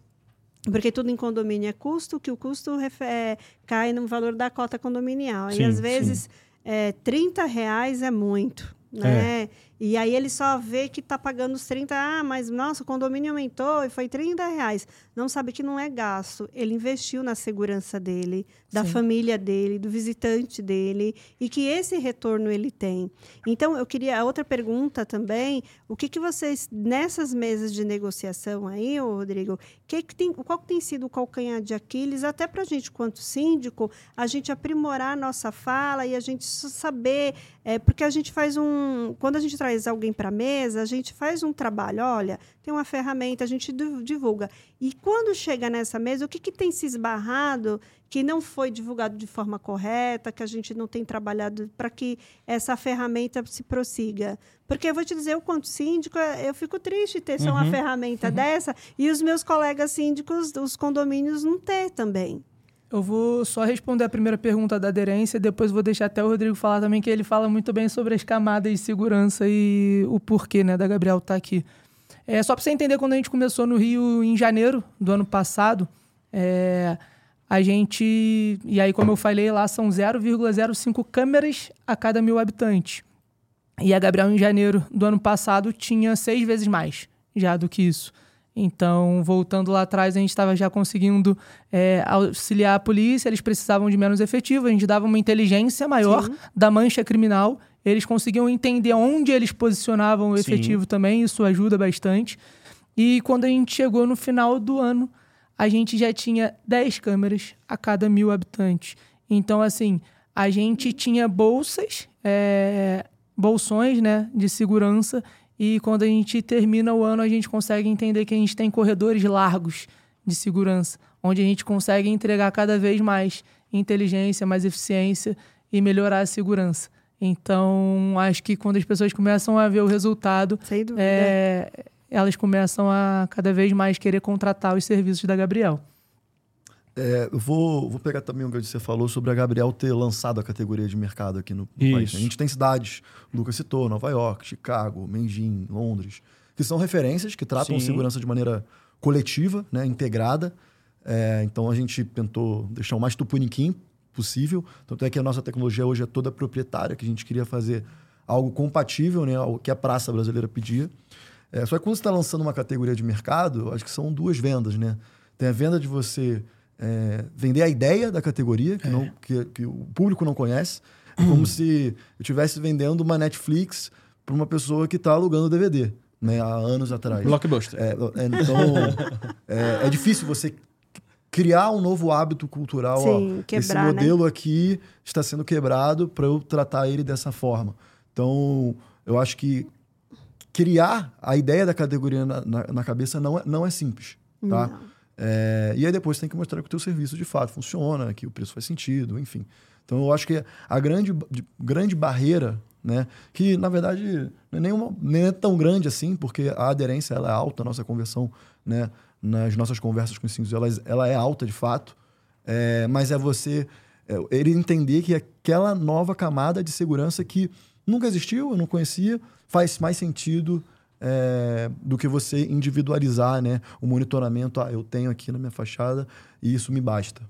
porque tudo em condomínio é custo, que o custo é, cai no valor da cota condominial. Sim, e às vezes é, 30 reais é muito. Né? É. E aí ele só vê que está pagando os 30, ah, mas nossa, o condomínio aumentou e foi 30 reais. Não sabe que não é gasto. Ele investiu na segurança dele, da Sim. família dele, do visitante dele, e que esse retorno ele tem. Então, eu queria a outra pergunta também: o que, que vocês, nessas mesas de negociação aí, Rodrigo, que que tem, qual que tem sido o calcanhar de Aquiles, até para a gente, quanto síndico, a gente aprimorar a nossa fala e a gente saber, é, porque a gente faz um. Quando a gente traz alguém para a mesa, a gente faz um trabalho, olha, tem uma ferramenta, a gente divulga. E quando chega nessa mesa, o que, que tem se esbarrado que não foi divulgado de forma correta, que a gente não tem trabalhado para que essa ferramenta se prossiga? Porque eu vou te dizer, eu, quanto síndico, eu fico triste ter só uma uhum. ferramenta uhum. dessa e os meus colegas síndicos dos condomínios não ter também. Eu vou só responder a primeira pergunta da aderência, depois vou deixar até o Rodrigo falar também, que ele fala muito bem sobre as camadas de segurança e o porquê né, da Gabriel estar tá aqui. É, só para você entender, quando a gente começou no Rio em janeiro do ano passado, é, a gente. E aí, como eu falei, lá são 0,05 câmeras a cada mil habitantes. E a Gabriel, em janeiro do ano passado, tinha seis vezes mais já do que isso. Então, voltando lá atrás, a gente estava já conseguindo é, auxiliar a polícia, eles precisavam de menos efetivo, a gente dava uma inteligência maior Sim. da mancha criminal, eles conseguiam entender onde eles posicionavam o efetivo Sim. também, isso ajuda bastante. E quando a gente chegou no final do ano, a gente já tinha 10 câmeras a cada mil habitantes. Então, assim, a gente tinha bolsas, é, bolsões né, de segurança, e quando a gente termina o ano, a gente consegue entender que a gente tem corredores largos de segurança, onde a gente consegue entregar cada vez mais inteligência, mais eficiência e melhorar a segurança. Então, acho que quando as pessoas começam a ver o resultado, é, elas começam a cada vez mais querer contratar os serviços da Gabriel. É, eu vou, vou pegar também o que você falou sobre a Gabriel ter lançado a categoria de mercado aqui no, no país. A gente tem cidades, o Lucas citou, Nova York, Chicago, Menjin, Londres, que são referências que tratam Sim. segurança de maneira coletiva, né, integrada. É, então a gente tentou deixar o mais tupuniquim possível. Tanto é que a nossa tecnologia hoje é toda proprietária, que a gente queria fazer algo compatível, né, ao que a praça brasileira pedia. É, só que quando você está lançando uma categoria de mercado, acho que são duas vendas, né? Tem a venda de você é, vender a ideia da categoria, que, é. não, que, que, o público não conhece, como se eu estivesse vendendo uma Netflix para uma pessoa que está alugando DVD, né? Há anos atrás. Blockbuster. É, é então, é, é, difícil você criar um novo hábito cultural. Sim, ó, quebrar, esse né? modelo né? aqui está sendo quebrado para eu tratar ele dessa forma. Então, eu acho que criar a ideia da categoria na, na, na cabeça não é, não é simples, tá? É, e aí depois tem que mostrar que o teu serviço de fato funciona, que o preço faz sentido, enfim. Então eu acho que a grande, grande barreira, né, que na verdade não é, nenhuma, nem é tão grande assim, porque a aderência ela é alta, a nossa conversão, né, nas nossas conversas com os síndicos, ela, ela é alta de fato, é, mas é você é, ele entender que aquela nova camada de segurança que nunca existiu, eu não conhecia, faz mais sentido é, do que você individualizar né, o monitoramento. Ah, eu tenho aqui na minha fachada e isso me basta.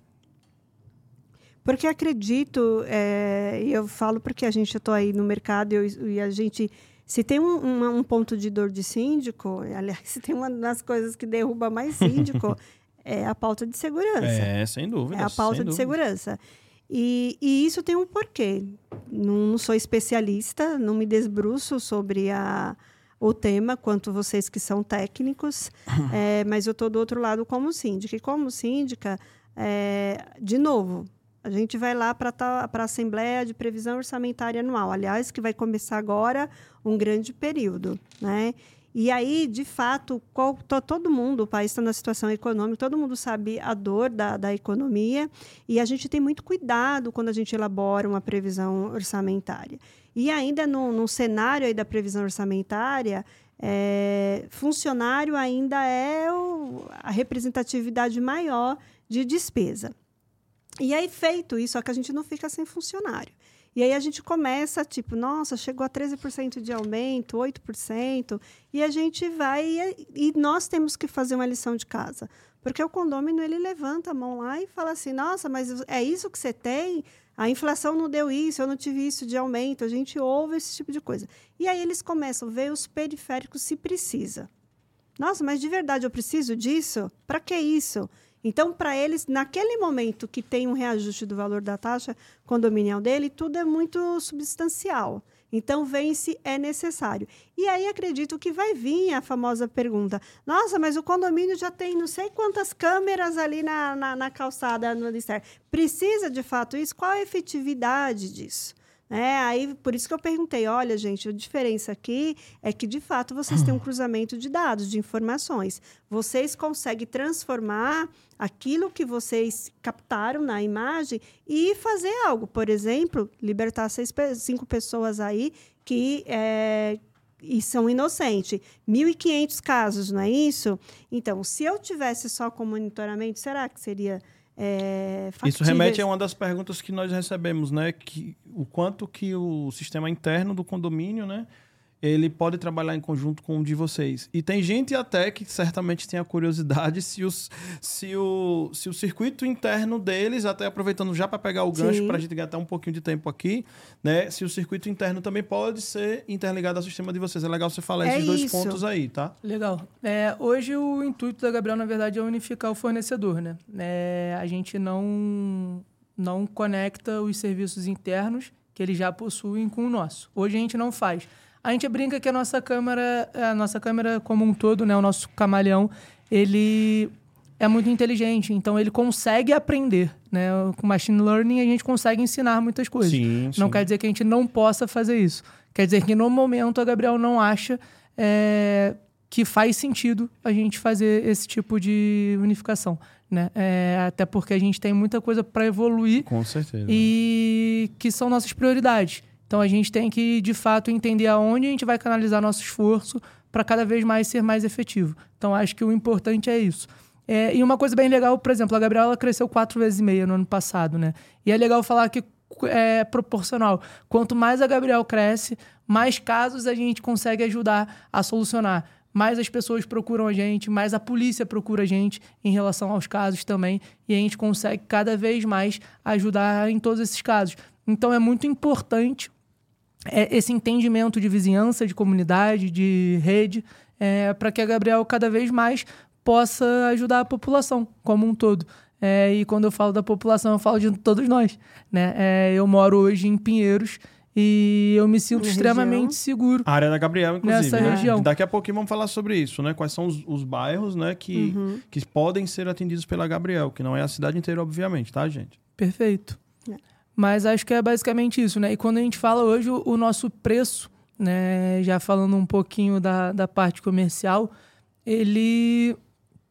Porque acredito, é, e eu falo porque a gente estou aí no mercado e, e a gente se tem um, uma, um, ponto de dor de síndico, aliás, se tem uma das coisas que derruba mais síndico, é a pauta de segurança. É, sem dúvida. É a pauta de segurança. E, e, isso tem um porquê. Não, não, sou especialista, não me desbruço sobre a, o tema, quanto vocês que são técnicos, é, mas eu estou do outro lado como síndica. E como síndica, é, de novo, a gente vai lá para a Assembleia de Previsão Orçamentária Anual, aliás, que vai começar agora um grande período, né? E aí, de fato, qual, todo mundo, o país está na situação econômica, todo mundo sabe a dor da, da economia, e a gente tem muito cuidado quando a gente elabora uma previsão orçamentária. E ainda no, no cenário aí da previsão orçamentária, é, funcionário ainda é o, a representatividade maior de despesa. E aí, feito isso, só que a gente não fica sem funcionário. E aí a gente começa, tipo, nossa, chegou a 13% de aumento, 8%, e a gente vai e nós temos que fazer uma lição de casa. Porque o condômino, ele levanta a mão lá e fala assim, nossa, mas é isso que você tem? A inflação não deu isso, eu não tive isso de aumento. A gente ouve esse tipo de coisa. E aí eles começam a ver os periféricos se precisa. Nossa, mas de verdade eu preciso disso? Para que isso? Então, para eles, naquele momento que tem um reajuste do valor da taxa condominial dele, tudo é muito substancial. Então, vem-se é necessário. E aí, acredito que vai vir a famosa pergunta: nossa, mas o condomínio já tem não sei quantas câmeras ali na, na, na calçada no Lister. Precisa de fato isso? Qual a efetividade disso? É, aí, por isso que eu perguntei, olha, gente, a diferença aqui é que, de fato, vocês têm um cruzamento de dados, de informações. Vocês conseguem transformar aquilo que vocês captaram na imagem e fazer algo. Por exemplo, libertar seis, cinco pessoas aí que é, e são inocentes. 1.500 casos, não é isso? Então, se eu tivesse só com monitoramento, será que seria é, Isso remete a uma das perguntas que nós recebemos, né? Que, o quanto que o sistema interno do condomínio, né? Ele pode trabalhar em conjunto com o de vocês. E tem gente até que certamente tem a curiosidade se, os, se, o, se o circuito interno deles, até aproveitando já para pegar o gancho para a gente gastar um pouquinho de tempo aqui, né? Se o circuito interno também pode ser interligado ao sistema de vocês. É legal você falar é esses dois pontos aí, tá? Legal. É, hoje o intuito da Gabriel, na verdade, é unificar o fornecedor, né? É, a gente não, não conecta os serviços internos que eles já possuem com o nosso. Hoje a gente não faz. A gente brinca que a nossa câmera, a nossa câmera como um todo, né, o nosso camaleão, ele é muito inteligente, então ele consegue aprender, né? Com machine learning a gente consegue ensinar muitas coisas. Sim, não sim. quer dizer que a gente não possa fazer isso. Quer dizer que no momento a Gabriel não acha é, que faz sentido a gente fazer esse tipo de unificação, né? É, até porque a gente tem muita coisa para evoluir Com certeza. e que são nossas prioridades. Então a gente tem que, de fato, entender aonde a gente vai canalizar nosso esforço para cada vez mais ser mais efetivo. Então acho que o importante é isso. É, e uma coisa bem legal, por exemplo, a Gabriela cresceu quatro vezes e meia no ano passado, né? E é legal falar que é proporcional. Quanto mais a Gabriel cresce, mais casos a gente consegue ajudar a solucionar. Mais as pessoas procuram a gente, mais a polícia procura a gente em relação aos casos também. E a gente consegue cada vez mais ajudar em todos esses casos. Então é muito importante é, esse entendimento de vizinhança, de comunidade, de rede, é, para que a Gabriel cada vez mais possa ajudar a população como um todo. É, e quando eu falo da população, eu falo de todos nós. Né? É, eu moro hoje em Pinheiros e eu me sinto extremamente região. seguro. A área da Gabriel, inclusive. Nessa né? região. Daqui a pouquinho vamos falar sobre isso, né? Quais são os, os bairros, né, que, Uhum. que podem ser atendidos pela Gabriel, que não é a cidade inteira, obviamente, tá, gente? Perfeito. Mas acho que é basicamente isso, né? E quando a gente fala hoje o, o nosso preço, né? Já falando um pouquinho da, da parte comercial, ele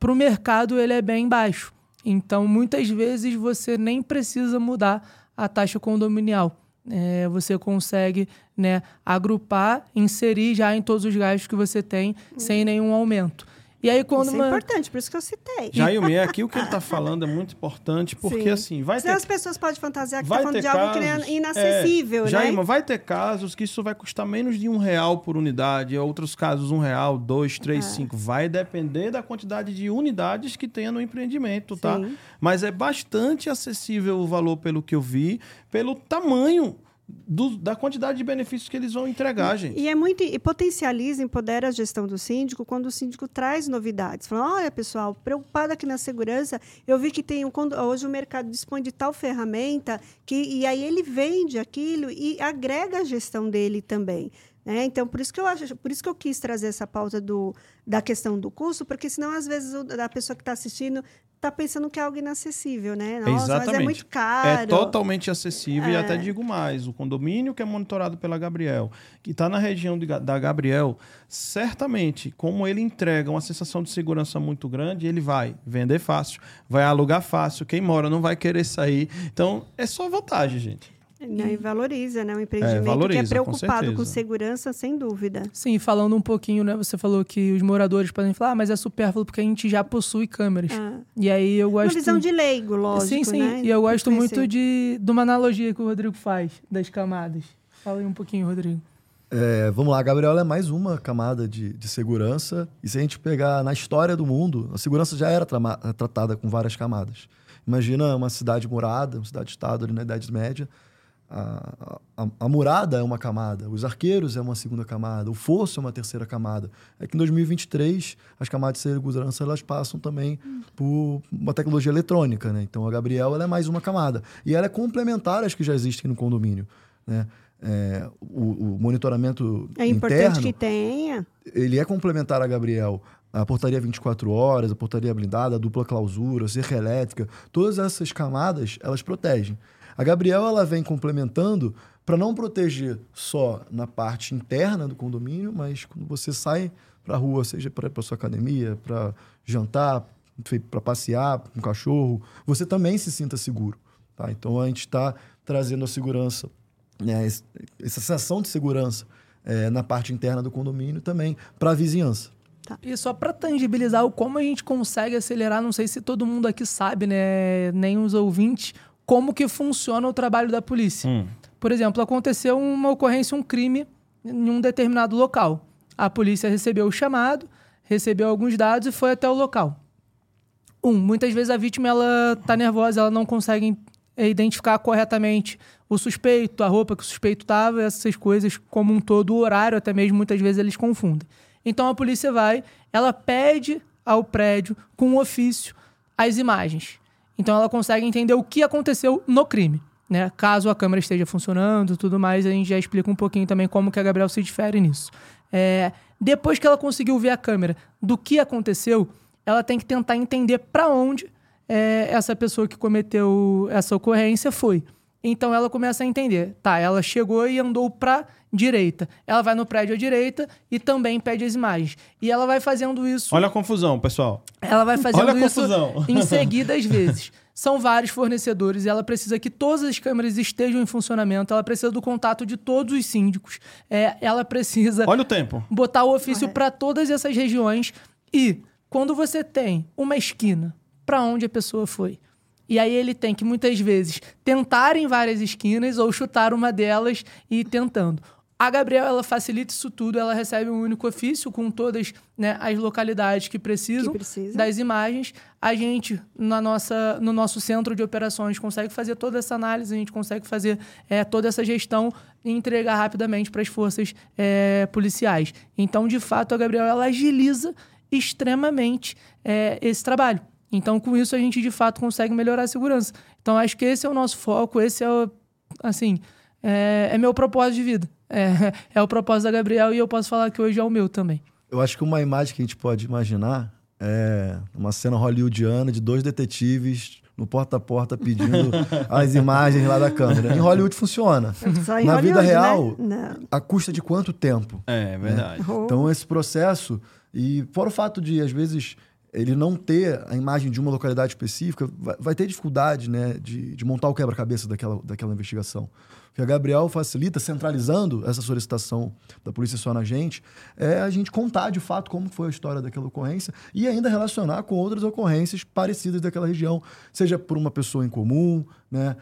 para o mercado ele é bem baixo. Então, muitas vezes você nem precisa mudar a taxa condominial. É, você consegue né, agrupar, inserir já em todos os gastos que você tem sem nenhum aumento. E aí, quando Isso uma- é importante, por isso que eu citei. Jailme, aqui o que ele tá falando é muito importante, porque Sim. assim, vai Senão ter as pessoas podem fantasiar que vai está falando ter de algo que casos, é inacessível, é, né? Jailma, vai ter casos que isso vai custar menos de um real por unidade, outros casos um real, dois, três, É. cinco. Vai depender da quantidade de unidades que tenha no empreendimento, tá? Sim. Mas é bastante acessível o valor, pelo que eu vi, pelo tamanho do- da quantidade de benefícios que eles vão entregar, gente. E é muito e potencializa, empodera a gestão do síndico quando o síndico traz novidades. Fala, olha, pessoal, preocupado aqui na segurança, eu vi que tem um, quando- hoje o mercado dispõe de tal ferramenta que e aí ele vende aquilo e agrega a gestão dele também. né? Então, por isso que eu acho, por isso que eu quis trazer essa pauta do, da questão do custo, porque senão, às vezes, o, a pessoa que está assistindo está pensando que é algo inacessível, né? Nossa, mas é Exatamente. muito caro. É totalmente acessível e É. até digo mais, o condomínio que é monitorado pela Gabriel, que está na região de da Gabriel, certamente, como ele entrega uma sensação de segurança muito grande, ele vai vender fácil, vai alugar fácil, quem mora não vai querer sair. Então, é só vantagem, gente. E valoriza, né? Um empreendimento que é valoriza, com preocupado com, certeza. segurança, sem dúvida. Sim, falando um pouquinho, né? Você falou que os moradores podem falar, ah, mas é supérfluo porque a gente já possui câmeras. Ah, E aí eu uma gosto. visão de leigo, lógico, Sim, sim. né? E eu gosto muito de, de uma analogia que o Rodrigo faz das camadas. Fala aí um pouquinho, Rodrigo. É, vamos lá, a Gabriela é mais uma camada de, de segurança. E se a gente pegar na história do mundo, a segurança já era tratada com várias camadas. Imagina uma cidade murada, uma cidade-estado ali na Idade Média. A, a, a murada é uma camada, os arqueiros é uma segunda camada, o fosso é uma terceira camada. É que em 2023 as camadas de segurança elas passam também por uma tecnologia eletrônica, né? Então a Gabriel ela é mais uma camada e ela é complementar às que já existem no condomínio, né? É, o, o monitoramento É importante interno que tenha. ele é complementar a Gabriel. A portaria 24 horas, a portaria blindada, a dupla clausura, a cerca elétrica, todas essas camadas, elas protegem. A Gabriel, ela vem complementando para não proteger só na parte interna do condomínio, mas quando você sai para a rua, seja para a sua academia, para jantar, para passear com um cachorro, você também se sinta seguro. Tá? Então, a gente está trazendo a segurança, né, essa sensação de segurança eh, na parte interna do condomínio também para a vizinhança. E só para tangibilizar o como a gente consegue acelerar, não sei se todo mundo aqui sabe, né, nem os ouvintes, como que funciona o trabalho da polícia. Hum. Por exemplo, aconteceu uma ocorrência, um crime em um determinado local. A polícia recebeu o chamado, recebeu alguns dados e foi até o local. Um, muitas vezes a vítima ela tá nervosa, ela não consegue identificar corretamente o suspeito, a roupa que o suspeito tava, essas coisas como um todo, o horário até mesmo, muitas vezes eles confundem. Então a polícia vai, ela pede ao prédio com um ofício as imagens. Então ela consegue entender o que aconteceu no crime. Né? Caso a câmera esteja funcionando tudo mais, a gente já explica um pouquinho também como que a Gabriel se difere nisso. É, depois que ela conseguiu ver a câmera do que aconteceu, ela tem que tentar entender para onde é, essa pessoa que cometeu essa ocorrência foi. Então ela começa a entender, tá? Ela chegou e andou para direita. Ela vai no prédio à direita e também pede as imagens. E ela vai fazendo isso. Olha a confusão, pessoal. Ela vai fazendo Olha a isso confusão. em seguida às vezes. São vários fornecedores e ela precisa que todas as câmeras estejam em funcionamento. Ela precisa do contato de todos os síndicos. É, ela precisa Olha o tempo. botar o ofício para todas essas regiões. E quando você tem uma esquina, para onde a pessoa foi? E aí ele tem que muitas vezes tentar em várias esquinas ou chutar uma delas e ir tentando. A Gabriel, ela facilita isso tudo, ela recebe um único ofício com todas né, as localidades que precisam Que precisa. das imagens. A gente, na nossa, no nosso centro de operações, consegue fazer toda essa análise, a gente consegue fazer é, toda essa gestão e entregar rapidamente para as forças é, policiais. Então, de fato, a Gabriel ela agiliza extremamente é, esse trabalho. Então, com isso, a gente de fato consegue melhorar a segurança. Então, acho que esse é o nosso foco, esse é o, assim, é, é meu propósito de vida. É, é o propósito da Gabriel e eu posso falar que hoje é o meu também. Eu acho que uma imagem que a gente pode imaginar é uma cena hollywoodiana de dois detetives no porta a porta pedindo as imagens lá da câmera. Em Hollywood funciona. Só em Na vida Hollywood, real, Né? A custa de quanto tempo? É, é verdade. Oh. Então, esse processo, e fora o fato de, às vezes, ele não ter a imagem de uma localidade específica, vai, vai ter dificuldade né, de, de montar o quebra-cabeça daquela, daquela investigação. O que a Gabriel facilita, centralizando essa solicitação da polícia só na gente, é a gente contar de fato como foi a história daquela ocorrência e ainda relacionar com outras ocorrências parecidas daquela região, seja por uma pessoa em comum, né,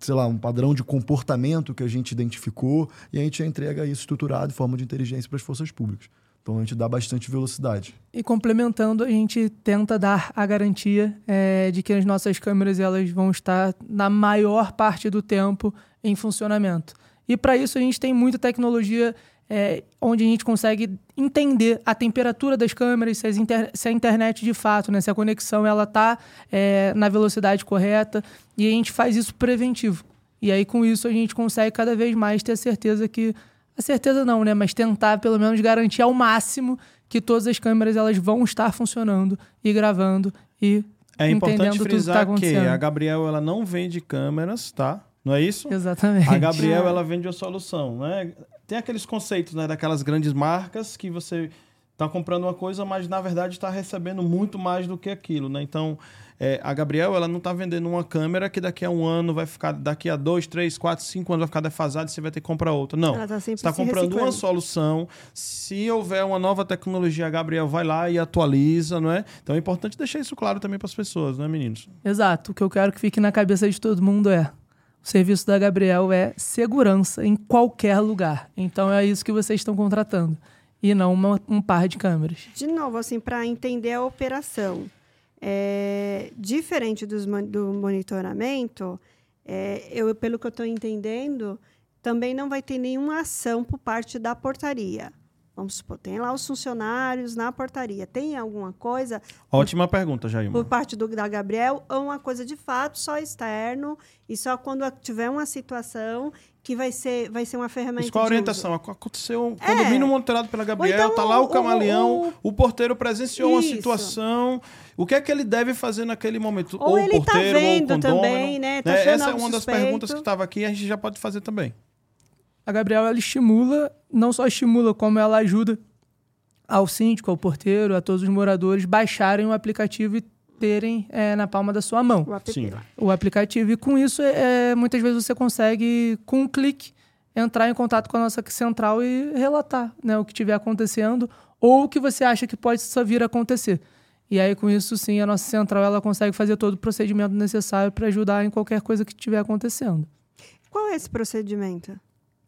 sei lá, um padrão de comportamento que a gente identificou e a gente entrega isso estruturado em forma de inteligência para as forças públicas. Então a gente dá bastante velocidade. E complementando, a gente tenta dar a garantia é, de que as nossas câmeras elas vão estar na maior parte do tempo em funcionamento. E para isso a gente tem muita tecnologia é, onde a gente consegue entender a temperatura das câmeras, se, inter- se a internet de fato, né, se a conexão ela está na velocidade correta, e a gente faz isso preventivo. E aí com isso a gente consegue cada vez mais ter certeza que a certeza não, né? Mas tentar pelo menos garantir ao máximo que todas as câmeras elas vão estar funcionando e gravando e É importante que tá frisar que acontecendo. a Gabriel ela não vende câmeras, tá? Não é isso? Exatamente. A Gabriel ela vende uma solução, né? Tem aqueles conceitos, né, daquelas grandes marcas que você tá comprando uma coisa, mas na verdade está recebendo muito mais do que aquilo, né? Então, é, a Gabriel ela não está vendendo uma câmera que daqui a um ano vai ficar, daqui a dois, três, quatro, cinco anos vai ficar defasada e você vai ter que comprar outra. Não. Ela tá sempre Você está se comprando uma reciclando. solução. Se houver uma nova tecnologia, a Gabriel vai lá e atualiza, não é? Então é importante deixar isso claro também para as pessoas, né, meninos? Exato. O que eu quero que fique na cabeça de todo mundo é o serviço da Gabriel é segurança em qualquer lugar. Então é isso que vocês estão contratando. E não uma- um par de câmeras. De novo, assim, para entender a operação. É, diferente dos do monitoramento, é, eu, pelo que eu estou entendendo, também não vai ter nenhuma ação por parte da portaria. Vamos supor, tem lá os funcionários na portaria. Tem alguma coisa Ótima pergunta, Jailma. por parte do, da Gabriel ou uma coisa de fato só externo e só quando tiver uma situação que vai ser, vai ser uma ferramenta Isso com a de uso. orientação. Aconteceu um É. condomínio monitorado pela Gabriel, então tá lá o o- camaleão, o, o- porteiro presenciou uma Isso. situação. O que é que ele deve fazer naquele momento? Ou o ele tá porteiro, vendo ou o condômino, também, né? Tá achando Essa é uma das suspeito. perguntas que estava aqui e a gente já pode fazer também. A Gabriel ela estimula, não só estimula, como ela ajuda ao síndico, ao porteiro, a todos os moradores baixarem o aplicativo e terem é, na palma da sua mão. O app Sim. o aplicativo. E com isso, é, muitas vezes você consegue, com um clique, entrar em contato com a nossa central e relatar né, o que estiver acontecendo ou o que você acha que pode só vir a acontecer. E aí, com isso, sim, a nossa central ela consegue fazer todo o procedimento necessário para ajudar em qualquer coisa que estiver acontecendo. Qual é esse procedimento?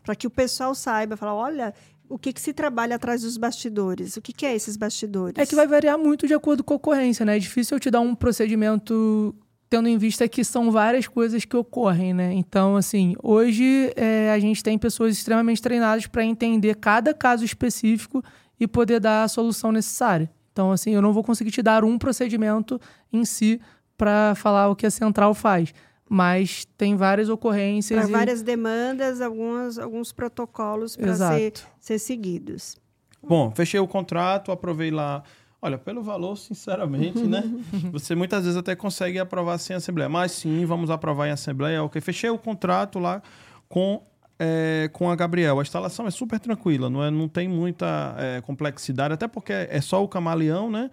Para que o pessoal saiba, falar, olha, o que, que se trabalha atrás dos bastidores? O que, que é esses bastidores? É que vai variar muito de acordo com a ocorrência, né? É difícil eu te dar um procedimento tendo em vista que são várias coisas que ocorrem, né? Então, assim, hoje é, a gente tem pessoas extremamente treinadas para entender cada caso específico e poder dar a solução necessária. Então, assim, eu não vou conseguir te dar um procedimento em si para falar o que a central faz. Mas tem várias ocorrências. Para e... várias demandas, algumas, alguns protocolos para ser, ser seguidos. Bom, fechei o contrato, aprovei lá. Olha, pelo valor, sinceramente, né? Você muitas vezes até consegue aprovar sem assembleia. Mas sim, vamos aprovar em assembleia. Ok, fechei o contrato lá com, é, com a Gabriel. A instalação é super tranquila, não, é, não tem muita é, complexidade, até porque é só o camaleão, né?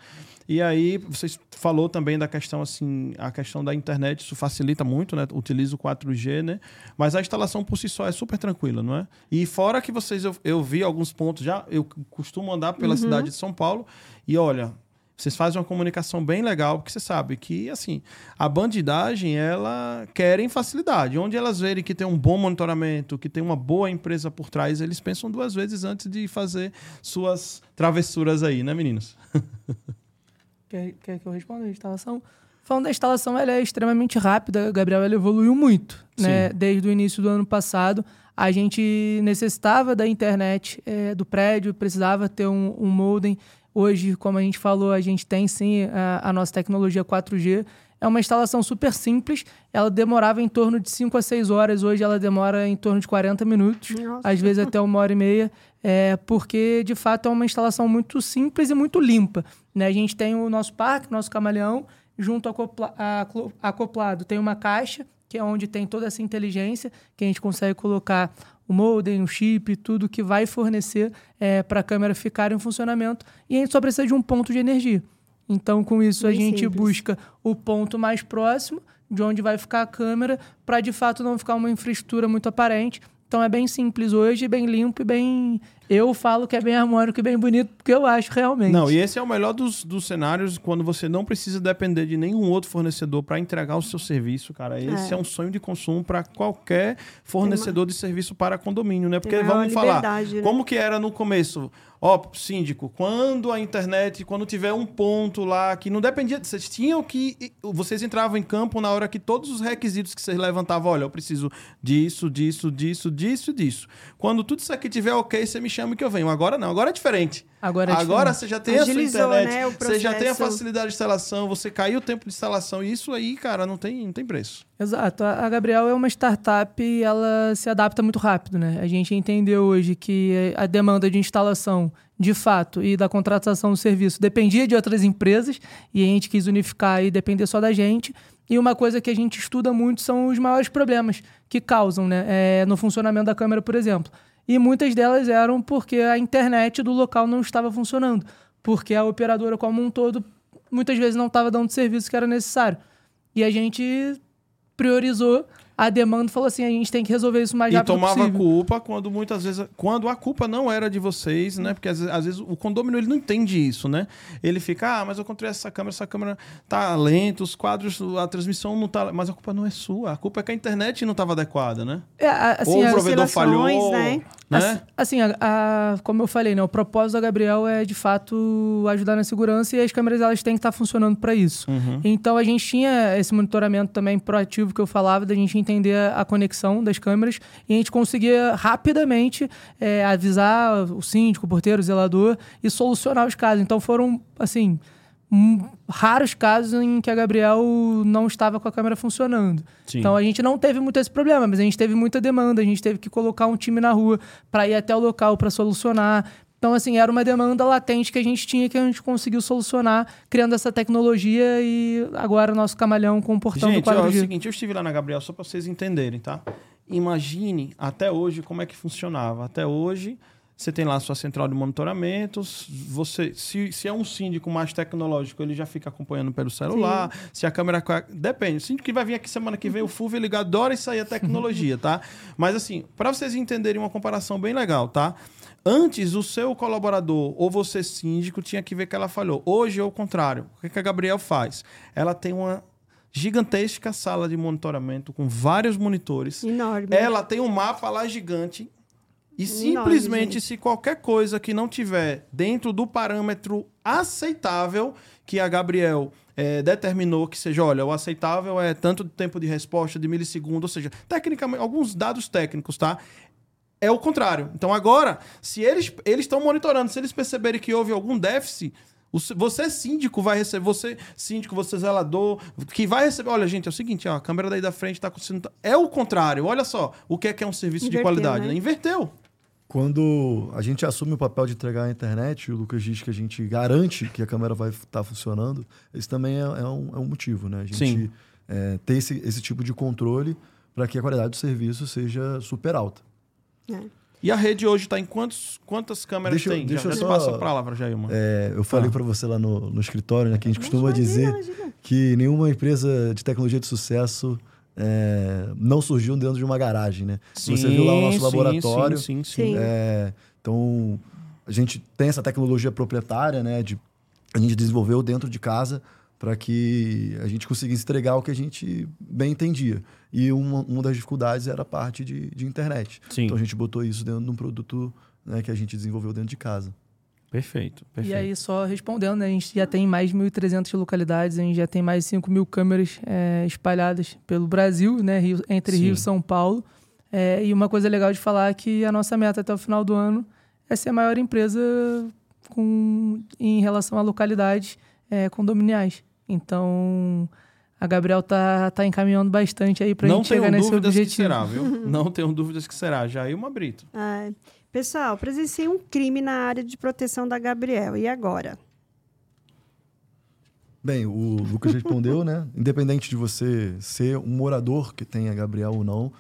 E aí, vocês falou também da questão assim, a questão da internet, isso facilita muito, né? Utiliza o 4G, né? Mas a instalação por si só é super tranquila, não é? E fora que vocês eu, eu vi alguns pontos já, eu costumo andar pela uhum. cidade de São Paulo e olha, vocês fazem uma comunicação bem legal, porque você sabe que, assim, a bandidagem, ela querem facilidade. Onde elas verem que tem um bom monitoramento, que tem uma boa empresa por trás, eles pensam duas vezes antes de fazer suas travessuras aí, né, meninos? Quer, quer que eu responda a instalação? Falando da instalação, ela é extremamente rápida. Gabriel, ela evoluiu muito, né? Desde o início do ano passado, a gente necessitava da internet é, do prédio, precisava ter um, um modem. Hoje, como a gente falou, a gente tem sim a, a, nossa tecnologia 4G. É uma instalação super simples. Ela demorava em torno de 5 a 6 horas. Hoje ela demora em torno de 40 minutos, Nossa. às vezes até uma hora e meia é, porque de fato é uma instalação muito simples e muito limpa. Né? A gente tem o nosso parque, nosso camaleão, junto acopla acoplado tem uma caixa, que é onde tem toda essa inteligência, que a gente consegue colocar o modem, o chip, tudo que vai fornecer é, para a câmera ficar em funcionamento. E a gente só precisa de um ponto de energia. Então, com isso, Bem a gente simples. busca o ponto mais próximo de onde vai ficar a câmera, para de fato não ficar uma infraestrutura muito aparente então é bem simples hoje, bem limpo e bem. Eu falo que é bem harmônico e bem bonito, porque eu acho realmente. Não, e esse é o melhor dos, dos cenários quando você não precisa depender de nenhum outro fornecedor para entregar o seu serviço, cara. Esse é, é um sonho de consumo para qualquer fornecedor uma... de serviço para condomínio, né? Porque vamos falar, né? como que era no começo? Ó, oh, síndico, quando a internet, quando tiver um ponto lá que não dependia, vocês tinham que. Vocês entravam em campo na hora que todos os requisitos que vocês levantavam, olha, eu preciso disso, disso, disso, disso, disso. Quando tudo isso aqui tiver ok, você me chama que eu venho. Agora não, agora é diferente. Agora, é Agora você já tem Agilizou, a sua internet, né, você já tem a facilidade de instalação, você caiu o tempo de instalação, e isso aí, cara, não tem, não tem preço. Exato. A Gabriel é uma startup e ela se adapta muito rápido, né? A gente entendeu hoje que a demanda de instalação, de fato, e da contratação do serviço dependia de outras empresas e a gente quis unificar e depender só da gente. E uma coisa que a gente estuda muito são os maiores problemas que causam né? É, no funcionamento da câmera, por exemplo. E muitas delas eram porque a internet do local não estava funcionando, porque a operadora como um todo muitas vezes não estava dando o serviço que era necessário. E a gente priorizou a demanda falou assim: a gente tem que resolver isso mais e rápido possível. E tomava culpa quando muitas vezes. Quando a culpa não era de vocês, né? Porque às, às, vezes o condomínio ele não entende isso, né? Ele fica, ah, mas eu encontrei essa câmera, essa câmera tá lenta, os quadros, a transmissão não tá. Mas a culpa não é sua. A culpa é que a internet não estava adequada, né? É, assim, Ou o provedor falhou. Né? Né? Assim, a, a, como eu falei, né, o propósito da Gabriel é de fato ajudar na segurança e as câmeras elas têm que estar funcionando para isso. Uhum. Então a gente tinha esse monitoramento também proativo que eu falava, da gente entender a conexão das câmeras e a gente conseguia rapidamente é, avisar o síndico, o porteiro, o zelador e solucionar os casos. Então foram, assim, raros casos em que a Gabriel não estava com a câmera funcionando. Sim. Então a gente não teve muito esse problema, mas a gente teve muita demanda, a gente teve que colocar um time na rua para ir até o local para solucionar. Então, assim, era uma demanda latente que a gente tinha que a gente conseguiu solucionar criando essa tecnologia e agora o nosso camalhão com o portão gente, do 4G. Ó, é o seguinte, eu estive lá na Gabriel só para vocês entenderem, tá? Imagine até hoje como é que funcionava. Até hoje, você tem lá a sua central de monitoramento. Você, se, se é um síndico mais tecnológico, ele já fica acompanhando pelo celular. Sim. Se a câmera. Depende. O síndico que vai vir aqui semana que vem, o FUV, ele adora isso aí, a tecnologia, tá? Mas assim, para vocês entenderem uma comparação bem legal, tá? Antes, o seu colaborador ou você síndico tinha que ver que ela falhou. Hoje é o contrário. O que, a Gabriel faz? Ela tem uma gigantesca sala de monitoramento com vários monitores. Enorme. Ela tem um mapa lá gigante e simplesmente, se qualquer coisa que não tiver dentro do parâmetro aceitável que a Gabriel é, determinou que seja, olha, o aceitável é tanto de tempo de resposta de milissegundo, ou seja, tecnicamente, alguns dados técnicos, tá? É o contrário. Então agora, se eles eles estão monitorando, se eles perceberem que houve algum déficit, Você é síndico, vai receber. Você, síndico, você é zelador, que vai receber. Olha, gente, é o seguinte, ó, a câmera daí da frente tá acontecendo. É o contrário. Olha só, o que é que é um serviço Inverteu, de qualidade, né? né? Inverteu. Quando a gente assume o papel de entregar a internet, o Lucas diz que a gente garante que a câmera vai estar tá funcionando, isso também é, é, um, é um motivo, né? A gente Sim. É, ter esse, esse tipo de controle para que a qualidade do serviço seja super alta. É. E a rede hoje está em quantos, quantas câmeras deixa, tem? Deixa já, eu já só, passa a palavra, Jailma. É, eu falei ah. para você lá no, no escritório, né, que a gente costuma dizer que nenhuma empresa de tecnologia de sucesso é, não surgiu dentro de uma garagem, né? Sim, você viu lá o nosso sim, laboratório. Sim, sim, sim. É, então, a gente tem essa tecnologia proprietária, né? De, a gente desenvolveu dentro de casa para que a gente conseguisse entregar o que a gente bem entendia. E uma, uma das dificuldades era a parte de, de internet. Sim. Então a gente botou isso dentro de um produto né, que a gente desenvolveu dentro de casa. Perfeito, perfeito. E aí, só respondendo, né, a gente já tem mais de 1.300 localidades, a gente já tem mais de 5 mil câmeras é, espalhadas pelo Brasil, né, Rio, entre Sim. Rio e São Paulo. É, e uma coisa legal de falar é que a nossa meta até o final do ano é ser a maior empresa com, em relação a localidades é, condominiais. Então, a Gabriel tá, tá encaminhando bastante aí para a gente chegar nesse objetivo. Que será, viu? Não tenho dúvidas que será. Jailma Brito. É. Pessoal, presenciei um crime na área de proteção da Gabriel. E agora? Bem, o Lucas respondeu, né? Independente de você ser um morador que tenha Gabriel ou não,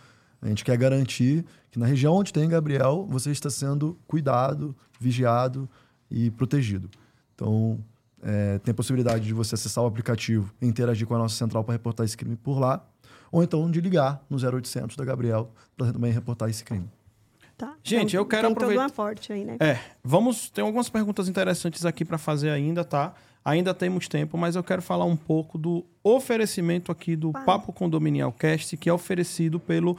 a gente quer garantir que na região onde tem Gabriel, você está sendo cuidado, vigiado e protegido. Então, é, tem a possibilidade de você acessar o aplicativo e interagir com a nossa central para reportar esse crime por lá, ou então de ligar no 0800 da Gabriel para também reportar esse crime. Tá? Gente, então, eu quero tem aproveitar. Tem forte aí, né? É, vamos. Tem algumas perguntas interessantes aqui para fazer ainda, tá? Ainda temos tempo, mas eu quero falar um pouco do oferecimento aqui do Papo Condominial Cast, que é oferecido pelo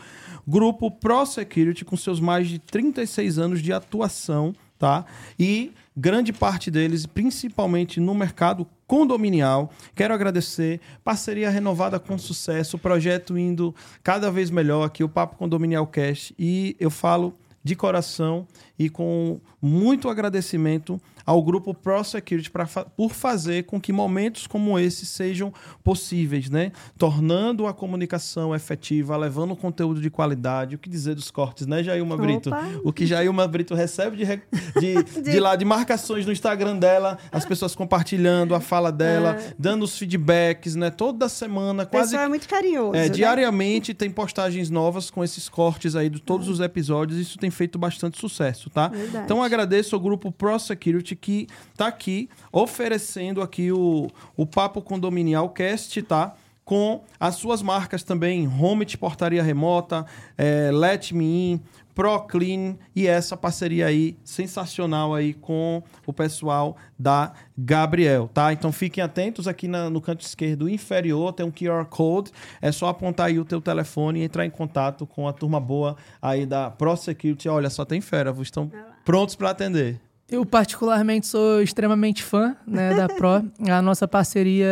grupo ProSecurity, com seus mais de 36 anos de atuação, tá? E grande parte deles, principalmente no mercado condominial. Quero agradecer, parceria renovada com sucesso, projeto indo cada vez melhor aqui, o Papo Condominial Cast. E eu falo de coração e com muito agradecimento ao grupo ProSecurity pra, por fazer com que momentos como esse sejam possíveis, né? Tornando a comunicação efetiva, levando conteúdo de qualidade. O que dizer dos cortes, né, Jailma Brito? O que Jailma Brito recebe de, de, de... de, lá, de marcações no Instagram dela, as pessoas compartilhando a fala dela, é. dando os feedbacks, né? Toda semana, quase. Pessoal é muito carinhoso. É, né? Diariamente tem postagens novas com esses cortes aí de todos é. os episódios. Isso tem feito bastante sucesso, tá? Verdade. Então agradeço ao grupo ProSecurity que está aqui oferecendo aqui o, o Papo Condominial Cast, tá? Com as suas marcas também, Home de Portaria Remota, é, Let Me In, ProClean e essa parceria aí sensacional aí com o pessoal da Gabriel, tá? Então fiquem atentos aqui na, no canto esquerdo inferior, tem um QR Code, é só apontar aí o teu telefone e entrar em contato com a turma boa aí da ProSecurity. Olha, só tem fera, estão prontos para atender. Eu, particularmente, sou extremamente fã né, da Pro. A nossa parceria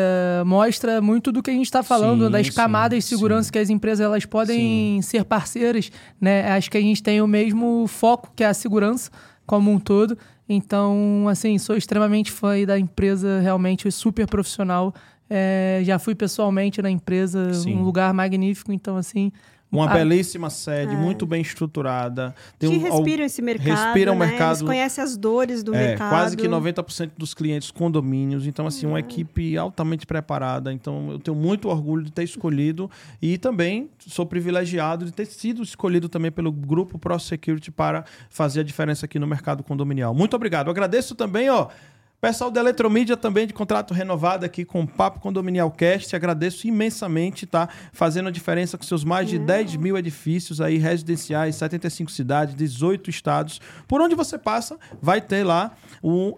mostra muito do que a gente está falando, sim, das camadas sim, de segurança sim. que as empresas elas podem ser parceiras. Né? Acho que a gente tem o mesmo foco, que é a segurança como um todo. Então, assim, sou extremamente fã da empresa, realmente super profissional. É, já fui pessoalmente na empresa, um lugar magnífico. Então, assim, uma ah, belíssima sede, é. muito bem estruturada. Tem que um, respiram esse mercado, respira o né? mercado. Eles conhecem as dores do é, mercado. Quase que 90% dos clientes condomínios. Então, assim, uma é. equipe altamente preparada. Então, eu tenho muito orgulho de ter escolhido e também sou privilegiado de ter sido escolhido também pelo grupo Pro Security para fazer a diferença aqui no mercado condominial. Muito obrigado. Eu agradeço também, ó, Pessoal da Eletromídia também de contrato renovado aqui com o Papo Condominial Cast. Agradeço imensamente, tá? Fazendo a diferença com seus mais de 10 mil edifícios aí residenciais, 75 cidades, 18 estados. Por onde você passa, vai ter lá um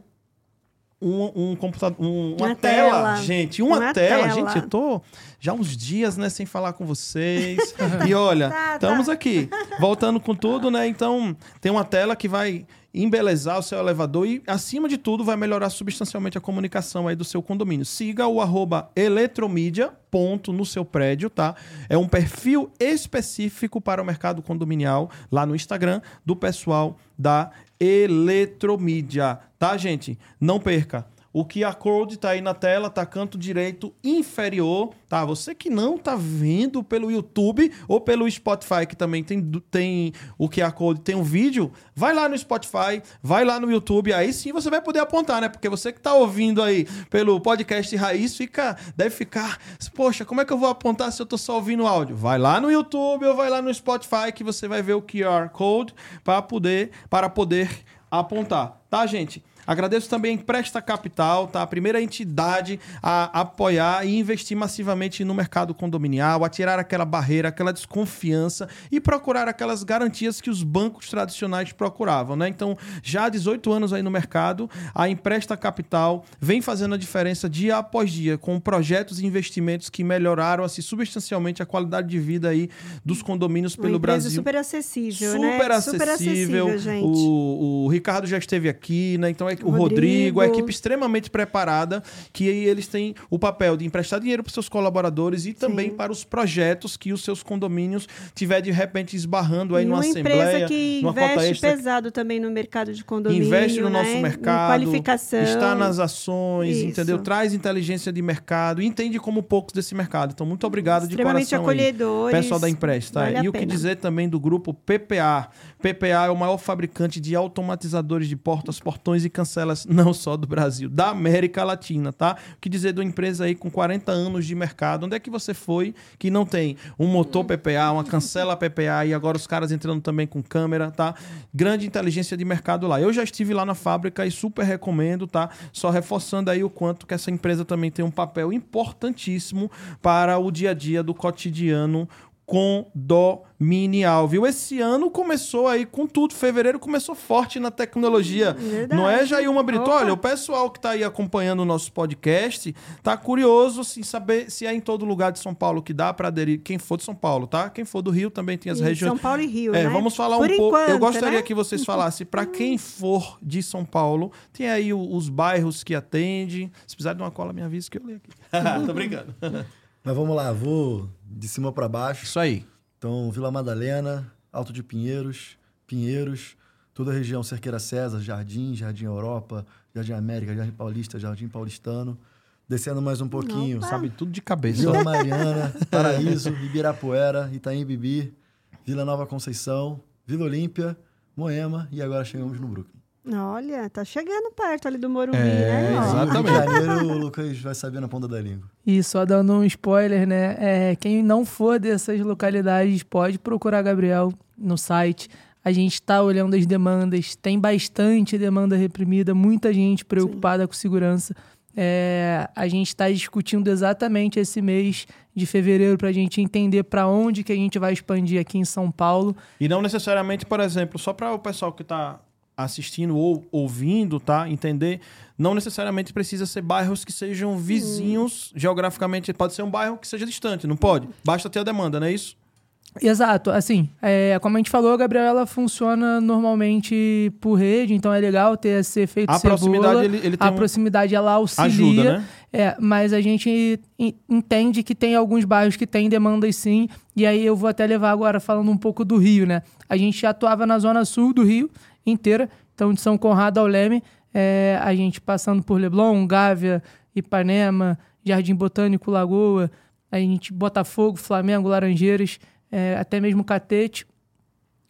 um, um computador, um, uma, uma tela. tela. gente, uma, uma tela. tela. Gente, eu tô já uns dias, né, sem falar com vocês. e olha, tá, estamos tá. aqui, voltando com tudo, né? Então, tem uma tela que vai embelezar o seu elevador e, acima de tudo, vai melhorar substancialmente a comunicação aí do seu condomínio. Siga o arroba eletromídia, ponto, no seu prédio, tá? É um perfil específico para o mercado condominial lá no Instagram do pessoal da Eletromídia, tá, gente? Não perca. O QR Code tá aí na tela, tá canto direito inferior, tá? Você que não tá vendo pelo YouTube ou pelo Spotify, que também tem, tem o QR Code, tem um vídeo, vai lá no Spotify, vai lá no YouTube, aí sim você vai poder apontar, né? Porque você que tá ouvindo aí pelo podcast Raiz, fica, deve ficar, poxa, como é que eu vou apontar se eu tô só ouvindo áudio? Vai lá no YouTube ou vai lá no Spotify que você vai ver o QR Code para poder, para poder apontar, tá, gente? Agradeço também a Empresta Capital, tá? A primeira entidade a apoiar e investir massivamente no mercado condominial, a tirar aquela barreira, aquela desconfiança e procurar aquelas garantias que os bancos tradicionais procuravam, né? Então, já há 18 anos aí no mercado, a Empresta Capital vem fazendo a diferença dia após dia com projetos e investimentos que melhoraram assim substancialmente a qualidade de vida aí dos condomínios pelo Uma Brasil. super acessível, super né? Acessível. Super acessível, gente. O, o Ricardo já esteve aqui, né? Então é o Rodrigo, Rodrigo. a equipe extremamente preparada, que aí eles têm o papel de emprestar dinheiro para seus colaboradores e também Sim. para os projetos que os seus condomínios tiver de repente esbarrando aí E numa uma assembleia, empresa que investe pesado também no mercado de condomínio, Investe no né? nosso mercado, qualificação. está nas ações, Isso. entendeu? Traz inteligência de mercado, entende como poucos desse mercado. Então, muito obrigado de coração aí. acolhedores. Pessoal da Empresta. Vale e o que dizer também do grupo PPA. PPA é o maior fabricante de automatizadores de portas, portões e cancelas, não só do Brasil, da América Latina, tá? O que dizer de uma empresa aí com 40 anos de mercado? Onde é que você foi que não tem um motor PPA, uma cancela PPA e agora os caras entrando também com câmera, tá? Grande inteligência de mercado lá. Eu já estive lá na fábrica e super recomendo, tá? Só reforçando aí o quanto que essa empresa também tem um papel importantíssimo para o dia a dia do cotidiano condominial, viu? Esse ano começou aí com tudo. Fevereiro começou forte na tecnologia. Verdade. Não é, Jailma Brito? Opa. Olha, o pessoal que tá aí acompanhando o nosso podcast tá curioso em saber se é em todo lugar de São Paulo que dá para aderir. Quem for de São Paulo, tá? Quem for do Rio também tem as Em regiões. São Paulo e Rio, É, né? vamos falar Por um pouco. Eu gostaria né? que vocês falassem para quem for de São Paulo, tem aí os bairros que atende. Se precisar de uma cola, me avisa que eu leio aqui. Tô brincando. Mas vamos lá, vou de cima para baixo. Isso aí. Então, Vila Madalena, Alto de Pinheiros, Pinheiros, toda a região Cerqueira César, Jardim, Jardim Europa, Jardim América, Jardim Paulista, Jardim Paulistano. Descendo mais um pouquinho, Opa. Sabe tudo de cabeça. Vila Mariana, Paraíso, Ibirapuera, Itaim Bibi, Vila Nova Conceição, Vila Olímpia, Moema e agora chegamos no Brooklyn. Olha, tá chegando perto ali do Morumbi, É, né? Exatamente. Janeiro, o Lucas vai saber na ponta da língua. E só dando um spoiler, né? É, quem não for dessas localidades pode procurar Gabriel no site. A gente está olhando as demandas, tem bastante demanda reprimida, muita gente preocupada com segurança. É, a gente está discutindo exatamente esse mês de fevereiro para a gente entender para onde que a gente vai expandir aqui em São Paulo. E não necessariamente, por exemplo, só para o pessoal que está assistindo ou ouvindo, tá? Entender, não necessariamente precisa ser bairros que sejam vizinhos geograficamente. Pode ser um bairro que seja distante, não pode? Basta ter a demanda, não é isso? Exato, assim, é, como a gente falou, a Gabriela ela funciona normalmente por rede, então é legal ter esse efeito A cebola. proximidade, ele, ele tem a um... proximidade ela auxilia, ajuda, né? é, mas a gente en- entende que tem alguns bairros que têm demandas sim, e aí eu vou até levar agora falando um pouco do Rio, né? A gente atuava na zona sul do Rio inteira, então de São Conrado ao Leme, é, a gente passando por Leblon, Gávea, Ipanema, Jardim Botânico, Lagoa, a gente Botafogo, Flamengo, Laranjeiras, é, até mesmo Catete,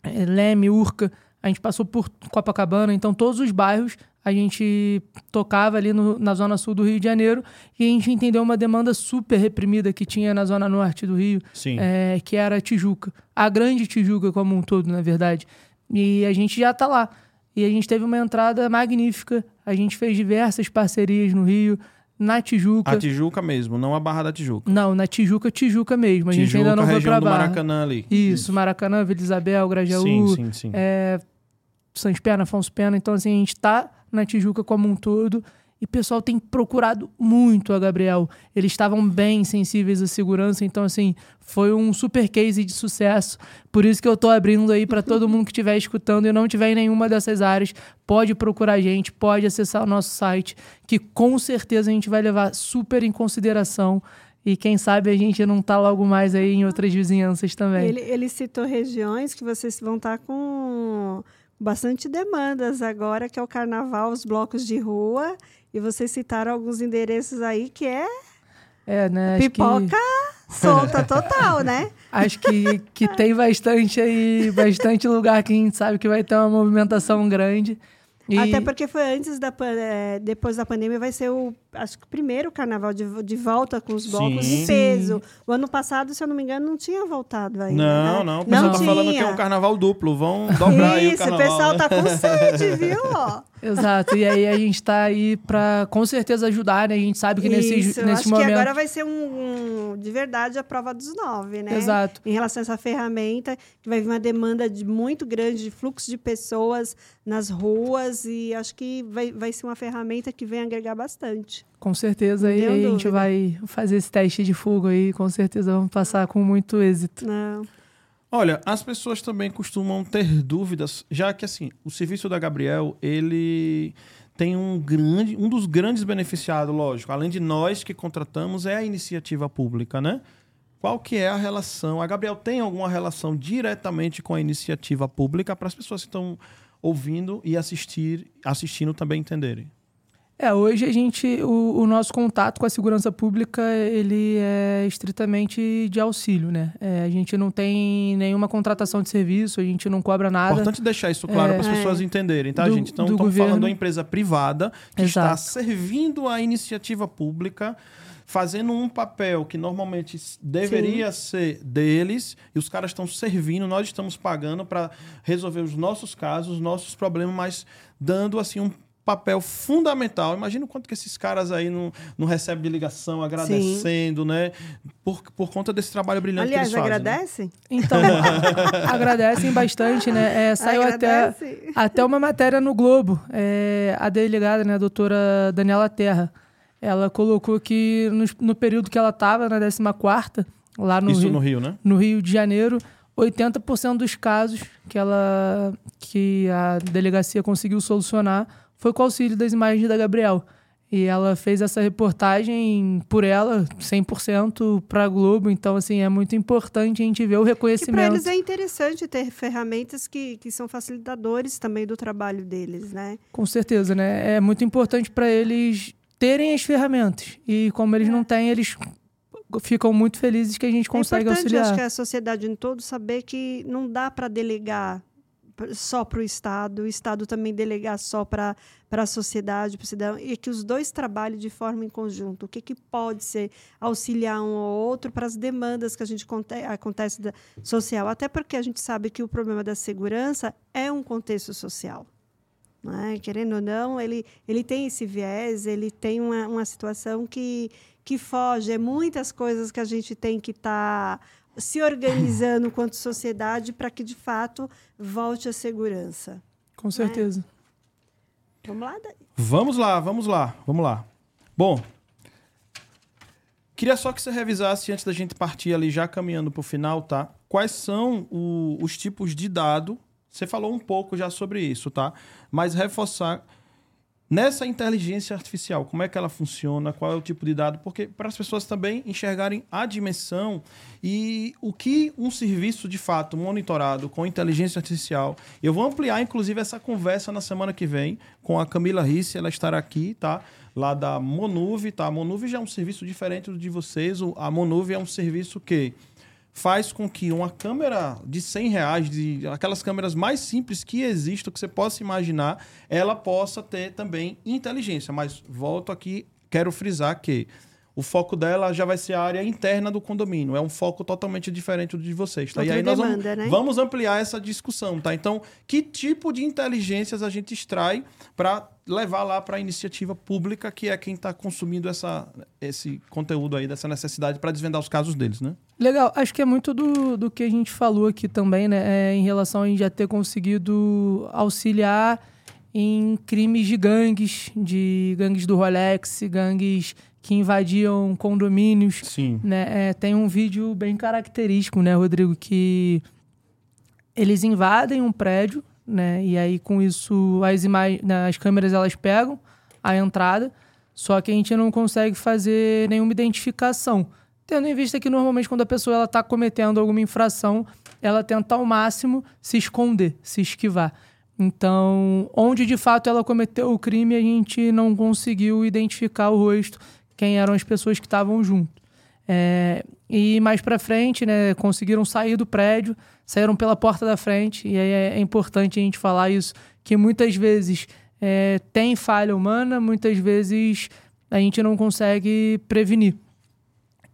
é, Leme, Urca, a gente passou por Copacabana, então todos os bairros a gente tocava ali no- na zona sul do Rio de Janeiro e a gente entendeu uma demanda super reprimida que tinha na zona norte do Rio, Sim. é, que era a Tijuca. A grande Tijuca como um todo, na verdade. E a gente já está lá. E a gente teve uma entrada magnífica. A gente fez diversas parcerias no Rio, na Tijuca. A Tijuca mesmo, não a Barra da Tijuca. Não, na Tijuca, Tijuca mesmo. A gente Tijuca, ainda não foi pra Barra. Maracanã ali. Isso, Maracanã, Vila Isabel, Grajaú, Sim, sim, sim. é, Santos Pena, Afonso Pena. Então, assim, a gente tá na Tijuca como um todo. E o pessoal tem procurado muito a Gabriel. Eles estavam bem sensíveis à segurança. Então, assim, foi um super case de sucesso. Por isso que eu tô abrindo aí para todo mundo que estiver escutando e não tiver em nenhuma dessas áreas, pode procurar a gente, pode acessar o nosso site, que com certeza a gente vai levar super em consideração. E quem sabe a gente não tá logo mais aí em outras vizinhanças também. Ele, ele citou regiões que vocês vão estar com bastante demandas agora, que é o carnaval, os blocos de rua. E vocês citaram alguns endereços aí que é, é né, pipoca que... solta total, né? Acho que, que tem bastante aí, bastante lugar que a gente sabe que vai ter uma movimentação grande. E... Até porque foi antes da é, depois da pandemia vai ser o acho que o primeiro carnaval de, de volta com os blocos Sim. de peso. O ano passado, se eu não me engano, não tinha voltado ainda. Não, né? não. O pessoal não tá tinha. falando que é um carnaval duplo. Vão dobrar Isso, aí o carnaval. Isso, o pessoal né? tá com sede, viu? Exato. E aí a gente tá aí para com certeza ajudar, né? A gente sabe que Isso, nesse, nesse acho momento. que agora vai ser um, um, de verdade a prova dos nove, né? Exato. Em relação a essa ferramenta, que vai vir uma demanda de, muito grande de fluxo de pessoas nas ruas e acho que vai, vai ser uma ferramenta que vem agregar bastante. Com certeza, aí a gente vai fazer esse teste de fogo aí, com certeza vamos passar com muito êxito. Não. Olha, as pessoas também costumam ter dúvidas, já que assim, o serviço da Gabriel, ele tem um grande, um dos grandes beneficiados, lógico, além de nós que contratamos, é a iniciativa pública, né? Qual que é a relação? A Gabriel tem alguma relação diretamente com a iniciativa pública para as pessoas que estão ouvindo e assistir, assistindo também entenderem? É, hoje a gente, o, o, nosso contato com a segurança pública, ele é estritamente de auxílio, né? É, a gente não tem nenhuma contratação de serviço, a gente não cobra nada. Importante deixar isso claro é, para as pessoas é, entenderem, tá, do, gente? Então, estamos falando da empresa privada que Exato. está servindo a iniciativa pública, fazendo um papel que normalmente deveria Sim. ser deles, e os caras estão servindo, nós estamos pagando para resolver os nossos casos, os nossos problemas, mas dando assim um papel fundamental. Imagina o quanto que esses caras aí não, não recebem de ligação, agradecendo, Sim. né? Por, por conta desse trabalho brilhante Aliás, que eles fazem. Aliás, agradecem? Né? Então, agradecem bastante, né? É, saiu até, até uma matéria no Globo. É, a delegada, né, a doutora Daniela Terra, ela colocou que no, no período que ela estava, na 14ª, lá no Isso Rio, no Rio, né? No Rio de Janeiro, 80% dos casos que ela que a delegacia conseguiu solucionar foi com o auxílio das imagens da Gabriel. E ela fez essa reportagem por ela, 100% para a Globo. Então, assim, é muito importante a gente ver o reconhecimento. para eles é interessante ter ferramentas que, que são facilitadores também do trabalho deles, né? Com certeza, né? É muito importante para eles terem as ferramentas. E como eles é. não têm, eles ficam muito felizes que a gente consegue é auxiliar. acho que a sociedade em todo saber que não dá para delegar só para o Estado, o Estado também delegar só para a sociedade, para o cidadão, e que os dois trabalhem de forma em conjunto. O que, que pode ser auxiliar um ao outro para as demandas que a gente acontece da, social. Até porque a gente sabe que o problema da segurança é um contexto social. É? Querendo ou não, ele, ele tem esse viés, ele tem uma, uma situação que, que foge. É muitas coisas que a gente tem que estar. Tá se organizando quanto sociedade para que, de fato, volte a segurança. Com certeza. É? Vamos lá, daí. Vamos lá, vamos lá, vamos lá. Bom, queria só que você revisasse, antes da gente partir ali, já caminhando para o final, tá? Quais são o, os tipos de dado? Você falou um pouco já sobre isso, tá? Mas reforçar Nessa inteligência artificial, como é que ela funciona? Qual é o tipo de dado? Porque para as pessoas também enxergarem a dimensão e o que um serviço de fato monitorado com inteligência artificial. Eu vou ampliar, inclusive, essa conversa na semana que vem com a Camila Risse, ela estará aqui, tá? Lá da Monuve, tá? A Monuve já é um serviço diferente do de vocês. A Monuve é um serviço que faz com que uma câmera de 100 reais, de aquelas câmeras mais simples que existam, que você possa imaginar, ela possa ter também inteligência. Mas volto aqui, quero frisar que o foco dela já vai ser a área interna do condomínio. É um foco totalmente diferente do de vocês, tá? Outra e aí demanda, nós vamos, né? vamos ampliar essa discussão, tá? Então, que tipo de inteligências a gente extrai para levar lá para a iniciativa pública, que é quem está consumindo essa, esse conteúdo aí, dessa necessidade para desvendar os casos deles, né? Legal, acho que é muito do, do que a gente falou aqui também, né? É, em relação a gente já ter conseguido auxiliar em crimes de gangues, de gangues do Rolex, gangues que invadiam condomínios. Sim. Né? É, tem um vídeo bem característico, né, Rodrigo, que eles invadem um prédio, né? E aí com isso as imagens, né, as câmeras elas pegam a entrada, só que a gente não consegue fazer nenhuma identificação. Tendo em vista que normalmente quando a pessoa está cometendo alguma infração, ela tenta ao máximo se esconder, se esquivar. Então, onde de fato ela cometeu o crime, a gente não conseguiu identificar o rosto, quem eram as pessoas que estavam junto. É, e mais para frente, né, conseguiram sair do prédio, saíram pela porta da frente, e aí é, é importante a gente falar isso, que muitas vezes é, tem falha humana, muitas vezes a gente não consegue prevenir.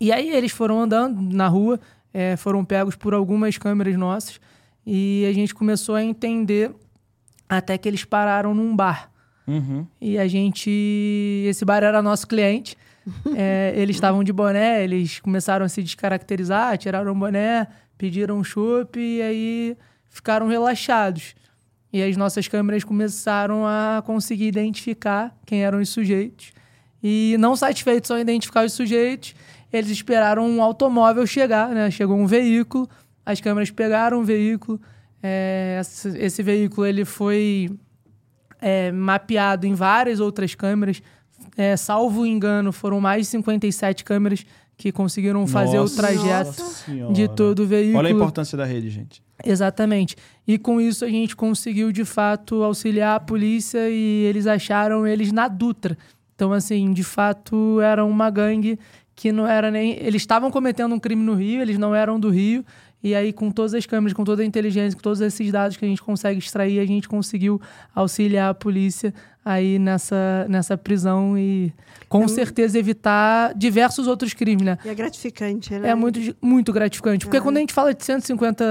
E aí eles foram andando na rua, é, foram pegos por algumas câmeras nossas, e a gente começou a entender até que eles pararam num bar. Uhum. E a gente. Esse bar era nosso cliente. É, eles estavam de boné, eles começaram a se descaracterizar, tiraram o boné, pediram um chopp e aí ficaram relaxados. E as nossas câmeras começaram a conseguir identificar quem eram os sujeitos. E não satisfeitos só em identificar os sujeitos, eles esperaram um automóvel chegar, né? Chegou um veículo, as câmeras pegaram o veículo. É, esse, esse veículo ele foi é, mapeado em várias outras câmeras. É, salvo engano, foram mais de 57 câmeras que conseguiram fazer Nossa o trajeto Senhora. de todo o veículo. Olha a importância da rede, gente. Exatamente. E com isso a gente conseguiu, de fato, auxiliar a polícia e eles acharam eles na Dutra. Então, assim, de fato, era uma gangue que não era nem. Eles estavam cometendo um crime no Rio, eles não eram do Rio. E aí, com todas as câmeras, com toda a inteligência, com todos esses dados que a gente consegue extrair, a gente conseguiu auxiliar a polícia aí nessa, nessa prisão e, com certeza, evitar diversos outros crimes, né? E é gratificante, né? É muito, muito gratificante. Porque Ah. quando a gente fala de 150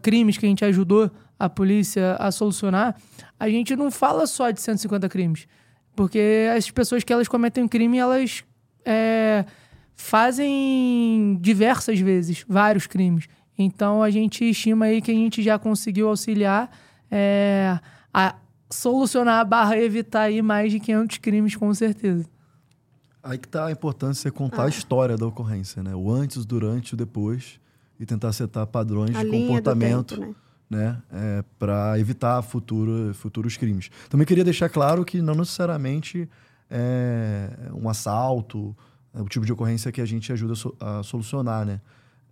crimes que a gente ajudou a polícia a solucionar, a gente não fala só de 150 crimes. Porque as pessoas que elas cometem um crime, elas é, fazem diversas vezes, vários crimes. Então a gente estima aí que a gente já conseguiu auxiliar é, a solucionar barra evitar aí mais de 500 crimes, com certeza. Aí que tá a importância de você contar Ah. a história da ocorrência, né? O antes, o durante, o depois. E tentar setar padrões A de comportamento, tempo, né? né? É, para evitar futuro, futuros crimes. Também queria deixar claro que não necessariamente é um assalto, é o tipo de ocorrência que a gente ajuda a so- a solucionar, né?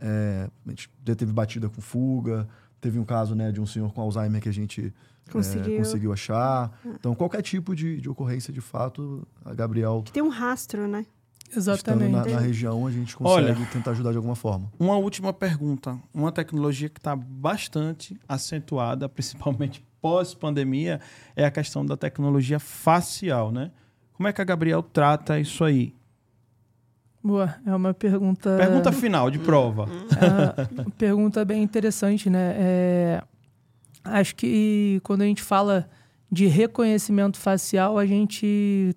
É, a gente já teve batida com fuga, teve um caso né, de um senhor com Alzheimer que a gente é, Conseguiu. conseguiu achar. Então, qualquer tipo de, de ocorrência, de fato, a Gabriel Que tem um rastro, né? Exatamente. na, na região, a gente consegue Olha. tentar ajudar de alguma forma. Uma última pergunta. Uma tecnologia que está bastante acentuada, principalmente pós-pandemia, é a questão da tecnologia facial, né? Como é que a Gabriel trata isso aí? Boa, é uma pergunta. Pergunta final, de prova. É pergunta bem interessante, né? É, acho que quando a gente fala de reconhecimento facial, a gente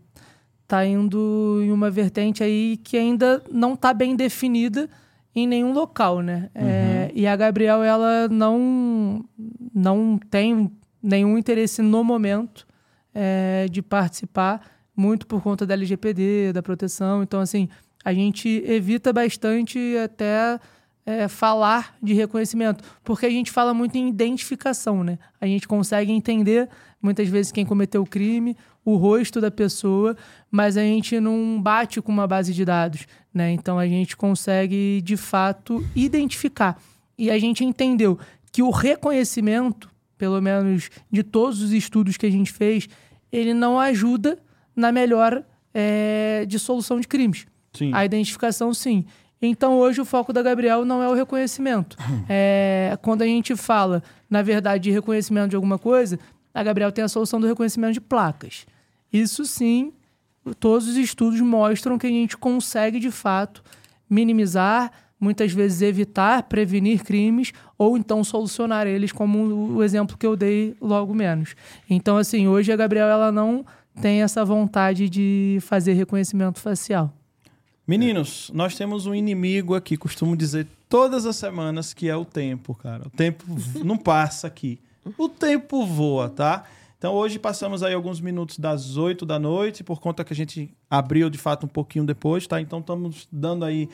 tá indo em uma vertente aí que ainda não tá bem definida em nenhum local, né? É, e a Gabriel, ela não, não tem nenhum interesse no momento é, de participar, muito por conta da LGPD, da proteção. Então, assim, a gente evita bastante até é, falar de reconhecimento, porque a gente fala muito em identificação, né? A gente consegue entender muitas vezes quem cometeu o crime, o rosto da pessoa, mas a gente não bate com uma base de dados, né? Então a gente consegue de fato identificar. E a gente entendeu que o reconhecimento, pelo menos de todos os estudos que a gente fez, ele não ajuda na melhora é, de solução de crimes. Sim. A identificação, sim. Então, hoje, o foco da Gabriel não é o reconhecimento. É, quando a gente fala, na verdade, de reconhecimento de alguma coisa, a Gabriel tem a solução do reconhecimento de placas. Isso, sim, todos os estudos mostram que a gente consegue, de fato, minimizar, muitas vezes evitar, prevenir crimes ou então solucionar eles, como o exemplo que eu dei logo menos. Então, assim, hoje a Gabriel ela não tem essa vontade de fazer reconhecimento facial. Meninos, nós temos um inimigo aqui, costumo dizer todas as semanas que é o tempo, cara. O tempo não passa aqui. O tempo voa, tá? Então hoje passamos aí alguns minutos das 8 da noite, por conta que a gente abriu de fato um pouquinho depois, tá? Então estamos dando aí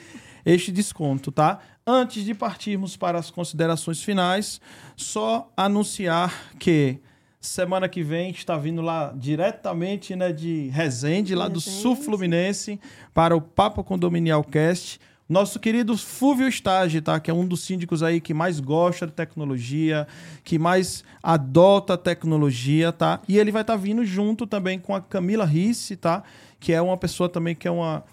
este desconto, tá? Antes de partirmos para as considerações finais, só anunciar que semana que vem está vindo lá diretamente, né, de Resende, lá do Resende. Sul Fluminense, para o Papo Condominial Cast, nosso querido Fúvio Stage, tá? Que é um dos síndicos aí que mais gosta de tecnologia, que mais adota a tecnologia, tá? E ele vai estar tá vindo junto também com a Camila Risse, tá? Que é uma pessoa também que é uma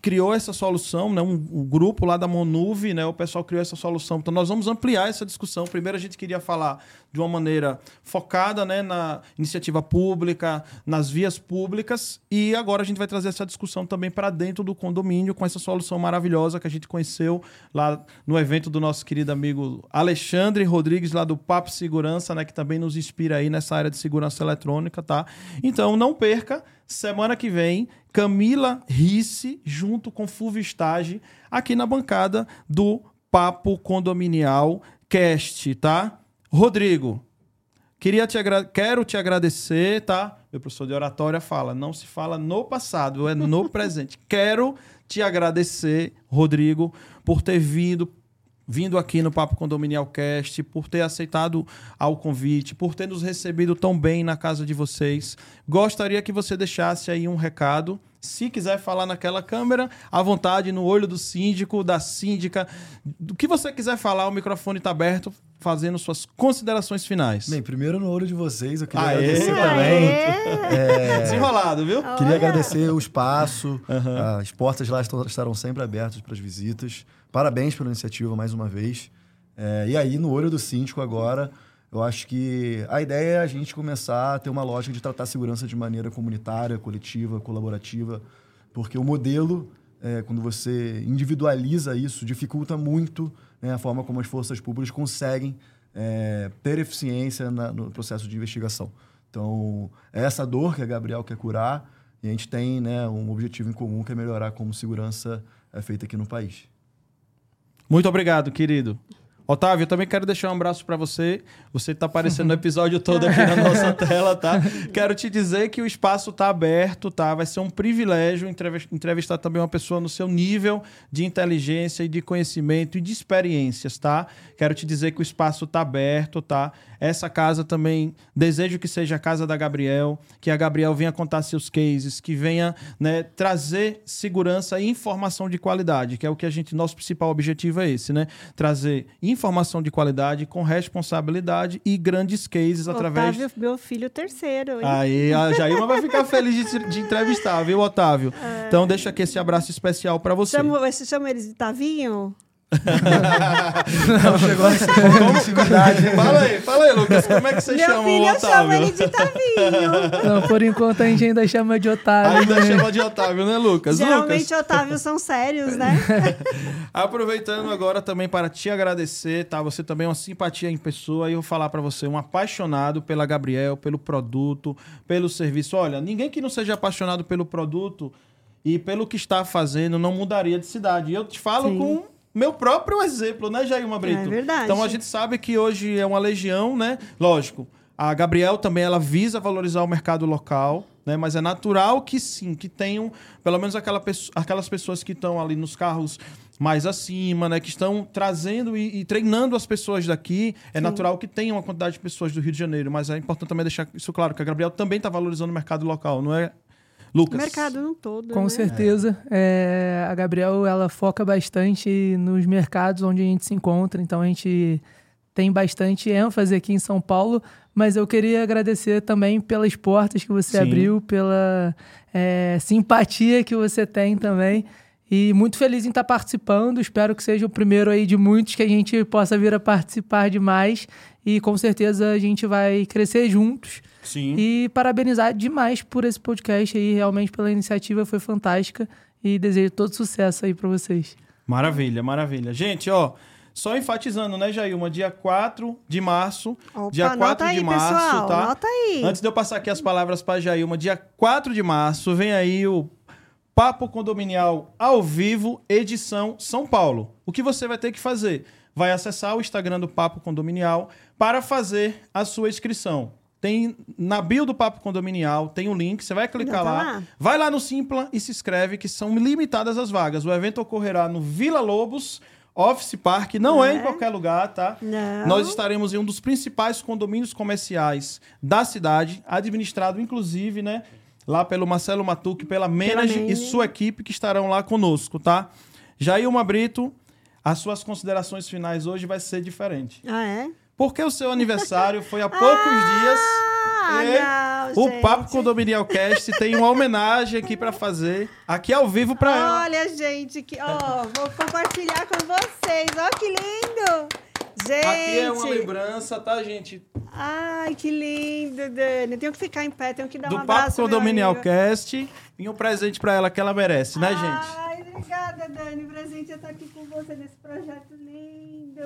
criou essa solução, né? Um, um, grupo lá da Monuve, né? O pessoal criou essa solução. Então nós vamos ampliar essa discussão. Primeiro a gente queria falar de uma maneira focada, né, na iniciativa pública, nas vias públicas, e agora a gente vai trazer essa discussão também para dentro do condomínio com essa solução maravilhosa que a gente conheceu lá no evento do nosso querido amigo Alexandre Rodrigues lá do Papo Segurança, né, que também nos inspira aí nessa área de segurança eletrônica, tá? Então não perca semana que vem Camila Risse, junto com Fulvio Stage, aqui na bancada do Papo Condominial Cast, tá? Rodrigo, queria te quero te agradecer, tá? Meu professor de oratória fala, não se fala no passado, é no presente. Quero te agradecer, Rodrigo, por ter vindo, vindo aqui no Papo Condominial Cast, por ter aceitado ao convite, por ter nos recebido tão bem na casa de vocês. Gostaria que você deixasse aí um recado. Se quiser falar naquela câmera, à vontade, no olho do síndico, da síndica, do que você quiser falar, o microfone está aberto, fazendo suas considerações finais. Bem, primeiro no olho de vocês, eu queria Aê, agradecer também. É... Desenrolado, viu? Queria agradecer o espaço, uhum. as portas lá estarão sempre abertas para as visitas. Parabéns pela iniciativa mais uma vez. É, e aí, no olho do síndico agora, eu acho que a ideia é a gente começar a ter uma lógica de tratar a segurança de maneira comunitária, coletiva, colaborativa, porque o modelo, é, quando você individualiza isso, dificulta muito né, a forma como as forças públicas conseguem é, ter eficiência na, no processo de investigação. Então, é essa dor que a Gabriel quer curar e a gente tem né, um objetivo em comum que é melhorar como segurança é feita aqui no país. Muito obrigado, querido. Otávio, eu também quero deixar um abraço para você. Você está aparecendo no episódio todo aqui na nossa tela, tá? Quero te dizer que o espaço está aberto, tá? Vai ser um privilégio entrevistar também uma pessoa no seu nível de inteligência e de conhecimento e de experiências, tá? Quero te dizer que o espaço está aberto, tá? Essa casa também desejo que seja a casa da Gabriel, que a Gabriel venha contar seus cases, que venha né, trazer segurança e informação de qualidade, que é o que a gente, nosso principal objetivo é esse, né? Trazer informação de qualidade com responsabilidade e grandes cases Otávio, através. Otávio, meu filho terceiro. Hein? Aí a Jailma vai ficar feliz de, de entrevistar, viu, Otávio? É... Então deixa aqui esse abraço especial para você. Chamo, você chama eles de Tavinho? Não chegou a essa Fala aí, fala aí, Lucas. Como é que você Meu chama filho, o Otávio? Eu chamo ele de Tavinho. Não, por enquanto a gente ainda chama de Otávio. Ainda né? chama de Otávio, né, Lucas? Geralmente Lucas. Otávios são sérios, né? Aproveitando agora também para te agradecer, tá? Você também é uma simpatia em pessoa e eu vou falar para você, um apaixonado pela Gabriel, pelo produto, pelo serviço. Olha, ninguém que não seja apaixonado pelo produto e pelo que está fazendo não mudaria de cidade. E eu te falo Sim. com meu próprio exemplo, né, Jailma Brito? É verdade. Então a gente sabe que hoje é uma legião, né? Lógico, a Gabriel também ela visa valorizar o mercado local, né? Mas é natural que sim, que tenham pelo menos aquela, aquelas pessoas que estão ali nos carros mais acima, né? Que estão trazendo e, e treinando as pessoas daqui. É sim. natural que tenham uma quantidade de pessoas do Rio de Janeiro, mas é importante também deixar isso claro, que a Gabriel também está valorizando o mercado local, não é Lucas. O mercado no todo. Com né? certeza. É. a Gabriel ela foca bastante nos mercados onde a gente se encontra, então a gente tem bastante ênfase aqui em São Paulo, mas eu queria agradecer também pelas portas que você Sim. abriu, pela é, simpatia que você tem também. E muito feliz em estar participando. Espero que seja o primeiro aí de muitos que a gente possa vir a participar de mais. E com certeza a gente vai crescer juntos. Sim. E parabenizar demais por esse podcast aí, realmente pela iniciativa, foi fantástica. E desejo todo sucesso aí para vocês. Maravilha, maravilha. Gente, ó, só enfatizando, né, Jailma? Dia 4 de março. Opa, dia 4 de aí, março, pessoal, tá? Anota aí. Antes de eu passar aqui as palavras para Jailma, dia 4 de março, vem aí o Papo Condominial ao vivo, edição São Paulo. O que você vai ter que fazer? Vai acessar o Instagram do Papo Condominial para fazer a sua inscrição. Tem na bio do Papo Condominial, tem um link, você vai clicar tá lá, lá, vai lá no Simpla e se inscreve, que são limitadas as vagas. O evento ocorrerá no Vila Lobos, Office Park, não é, é em qualquer lugar, tá? Não. Nós estaremos em um dos principais condomínios comerciais da cidade, administrado inclusive, né, lá pelo Marcelo Matuque, pela Menage e sua equipe que estarão lá conosco, tá? Jailma Brito, as suas considerações finais hoje vai ser diferente. Ah, é? Porque o seu aniversário foi há poucos ah, dias. Ah, não, o gente. Papo Condominial Cast tem uma homenagem aqui para fazer, aqui ao vivo para ela. Olha, gente, que, ó, vou compartilhar com vocês. Ó, que lindo! Gente! Aqui é uma lembrança, tá, gente? Ai, que lindo, Dani. Tenho que ficar em pé, tenho que dar Do um abraço. Do Papo Condominial Cast e um presente para ela que ela merece, né, gente? Ai, obrigada, Dani. Presente é estar aqui com você nesse projeto lindo.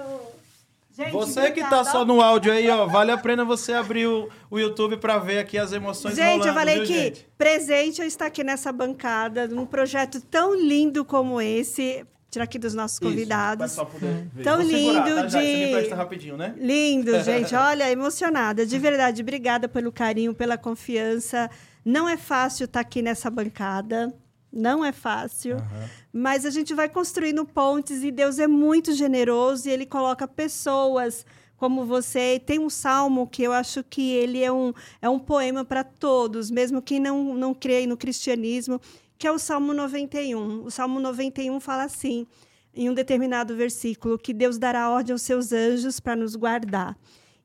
Gente, você que tá só no áudio aí, ó, vale a pena você abrir o, o YouTube para ver aqui as emoções Gente, rolando, eu falei viu, que gente? presente eu estar aqui nessa bancada, num projeto tão lindo como esse. Tirar aqui dos nossos convidados. Isso, poder ver. Tão Vou lindo segurar, tá, de. Você me presta rapidinho, né? Lindo, gente. Olha, emocionada. De verdade, obrigada pelo carinho, pela confiança. Não é fácil estar aqui nessa bancada. Não é fácil. Uhum. Mas a gente vai construindo pontes e Deus é muito generoso e Ele coloca pessoas como você. Tem um salmo que eu acho que ele é um, é um poema para todos, mesmo quem não, não crê no cristianismo que é o Salmo 91. O Salmo 91 fala assim, em um determinado versículo, que Deus dará ordem aos seus anjos para nos guardar.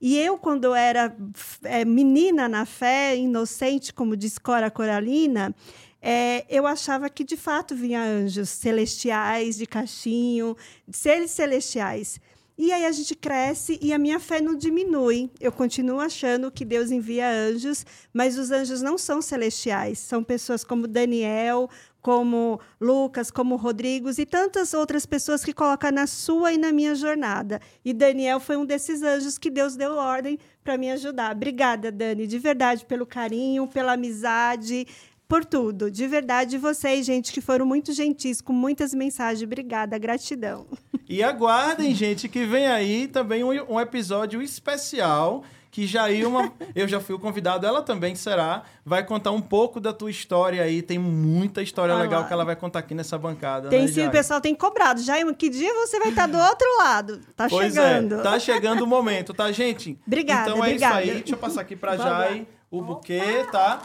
E eu, quando era é, menina na fé, inocente, como diz Cora Coralina, é, eu achava que de fato vinha anjos celestiais, de caixinho, seres celestiais. E aí a gente cresce e a minha fé não diminui. Eu continuo achando que Deus envia anjos, mas os anjos não são celestiais. São pessoas como Daniel, como Lucas, como Rodrigos e tantas outras pessoas que colocam na sua e na minha jornada. E Daniel foi um desses anjos que Deus deu ordem para me ajudar. Obrigada, Dani, de verdade, pelo carinho, pela amizade por tudo. De verdade, vocês, gente, que foram muito gentis, com muitas mensagens. Obrigada, gratidão. E aguardem, gente, que vem aí também um, um episódio especial que Jailma, eu já fui o convidado, ela também será, vai contar um pouco da tua história aí. Tem muita história ah, legal que ela vai contar aqui nessa bancada. Tem né, sim, o pessoal tem cobrado. Jailma, que dia você vai estar do outro lado? Tá pois é, chegando. É, tá chegando o momento, tá, gente? Obrigada, Então é obrigada. isso aí. Deixa eu passar aqui pra Jai o buquê, tá?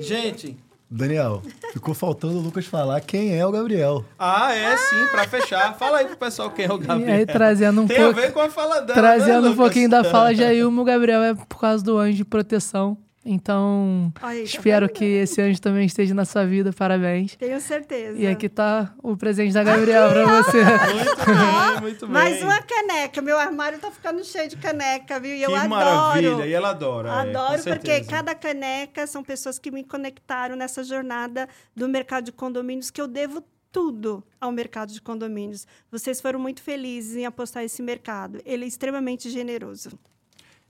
Gente, Daniel, ficou faltando o Lucas falar quem é o Gabriel. Ah, é sim, para fechar. Fala aí pro pessoal quem é o Gabriel. E aí, trazendo um Tem pouco, a ver com a fala dela, Trazendo né, um pouquinho da fala de Ailma, o Gabriel é por causa do anjo de proteção. Então, Ai, espero que esse anjo também esteja na sua vida. Parabéns. Tenho certeza. E aqui tá o presente da Gabriel para você. Muito bem, muito bem. Mais uma caneca. Meu armário tá ficando cheio de caneca, viu? E eu que adoro. maravilha. E ela adora. Adoro, é, porque cada caneca são pessoas que me conectaram nessa jornada do mercado de condomínios que eu devo tudo ao mercado de condomínios. Vocês foram muito felizes em apostar esse mercado. Ele é extremamente generoso.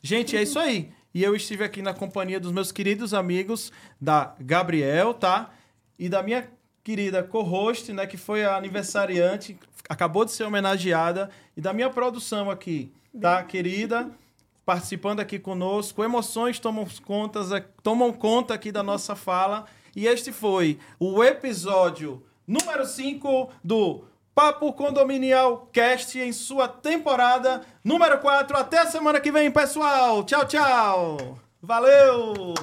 Gente, é isso aí. E eu estive aqui na companhia dos meus queridos amigos da Gabriel, tá? E da minha querida co-host, né, que foi a aniversariante, acabou de ser homenageada, e da minha produção aqui, tá, querida? Participando aqui conosco, emoções tomam, contas, tomam conta aqui da nossa fala. E este foi o episódio número 5 do Papo Condominial Cast em sua temporada número 4. Até a semana que vem, pessoal. Tchau, tchau. Valeu!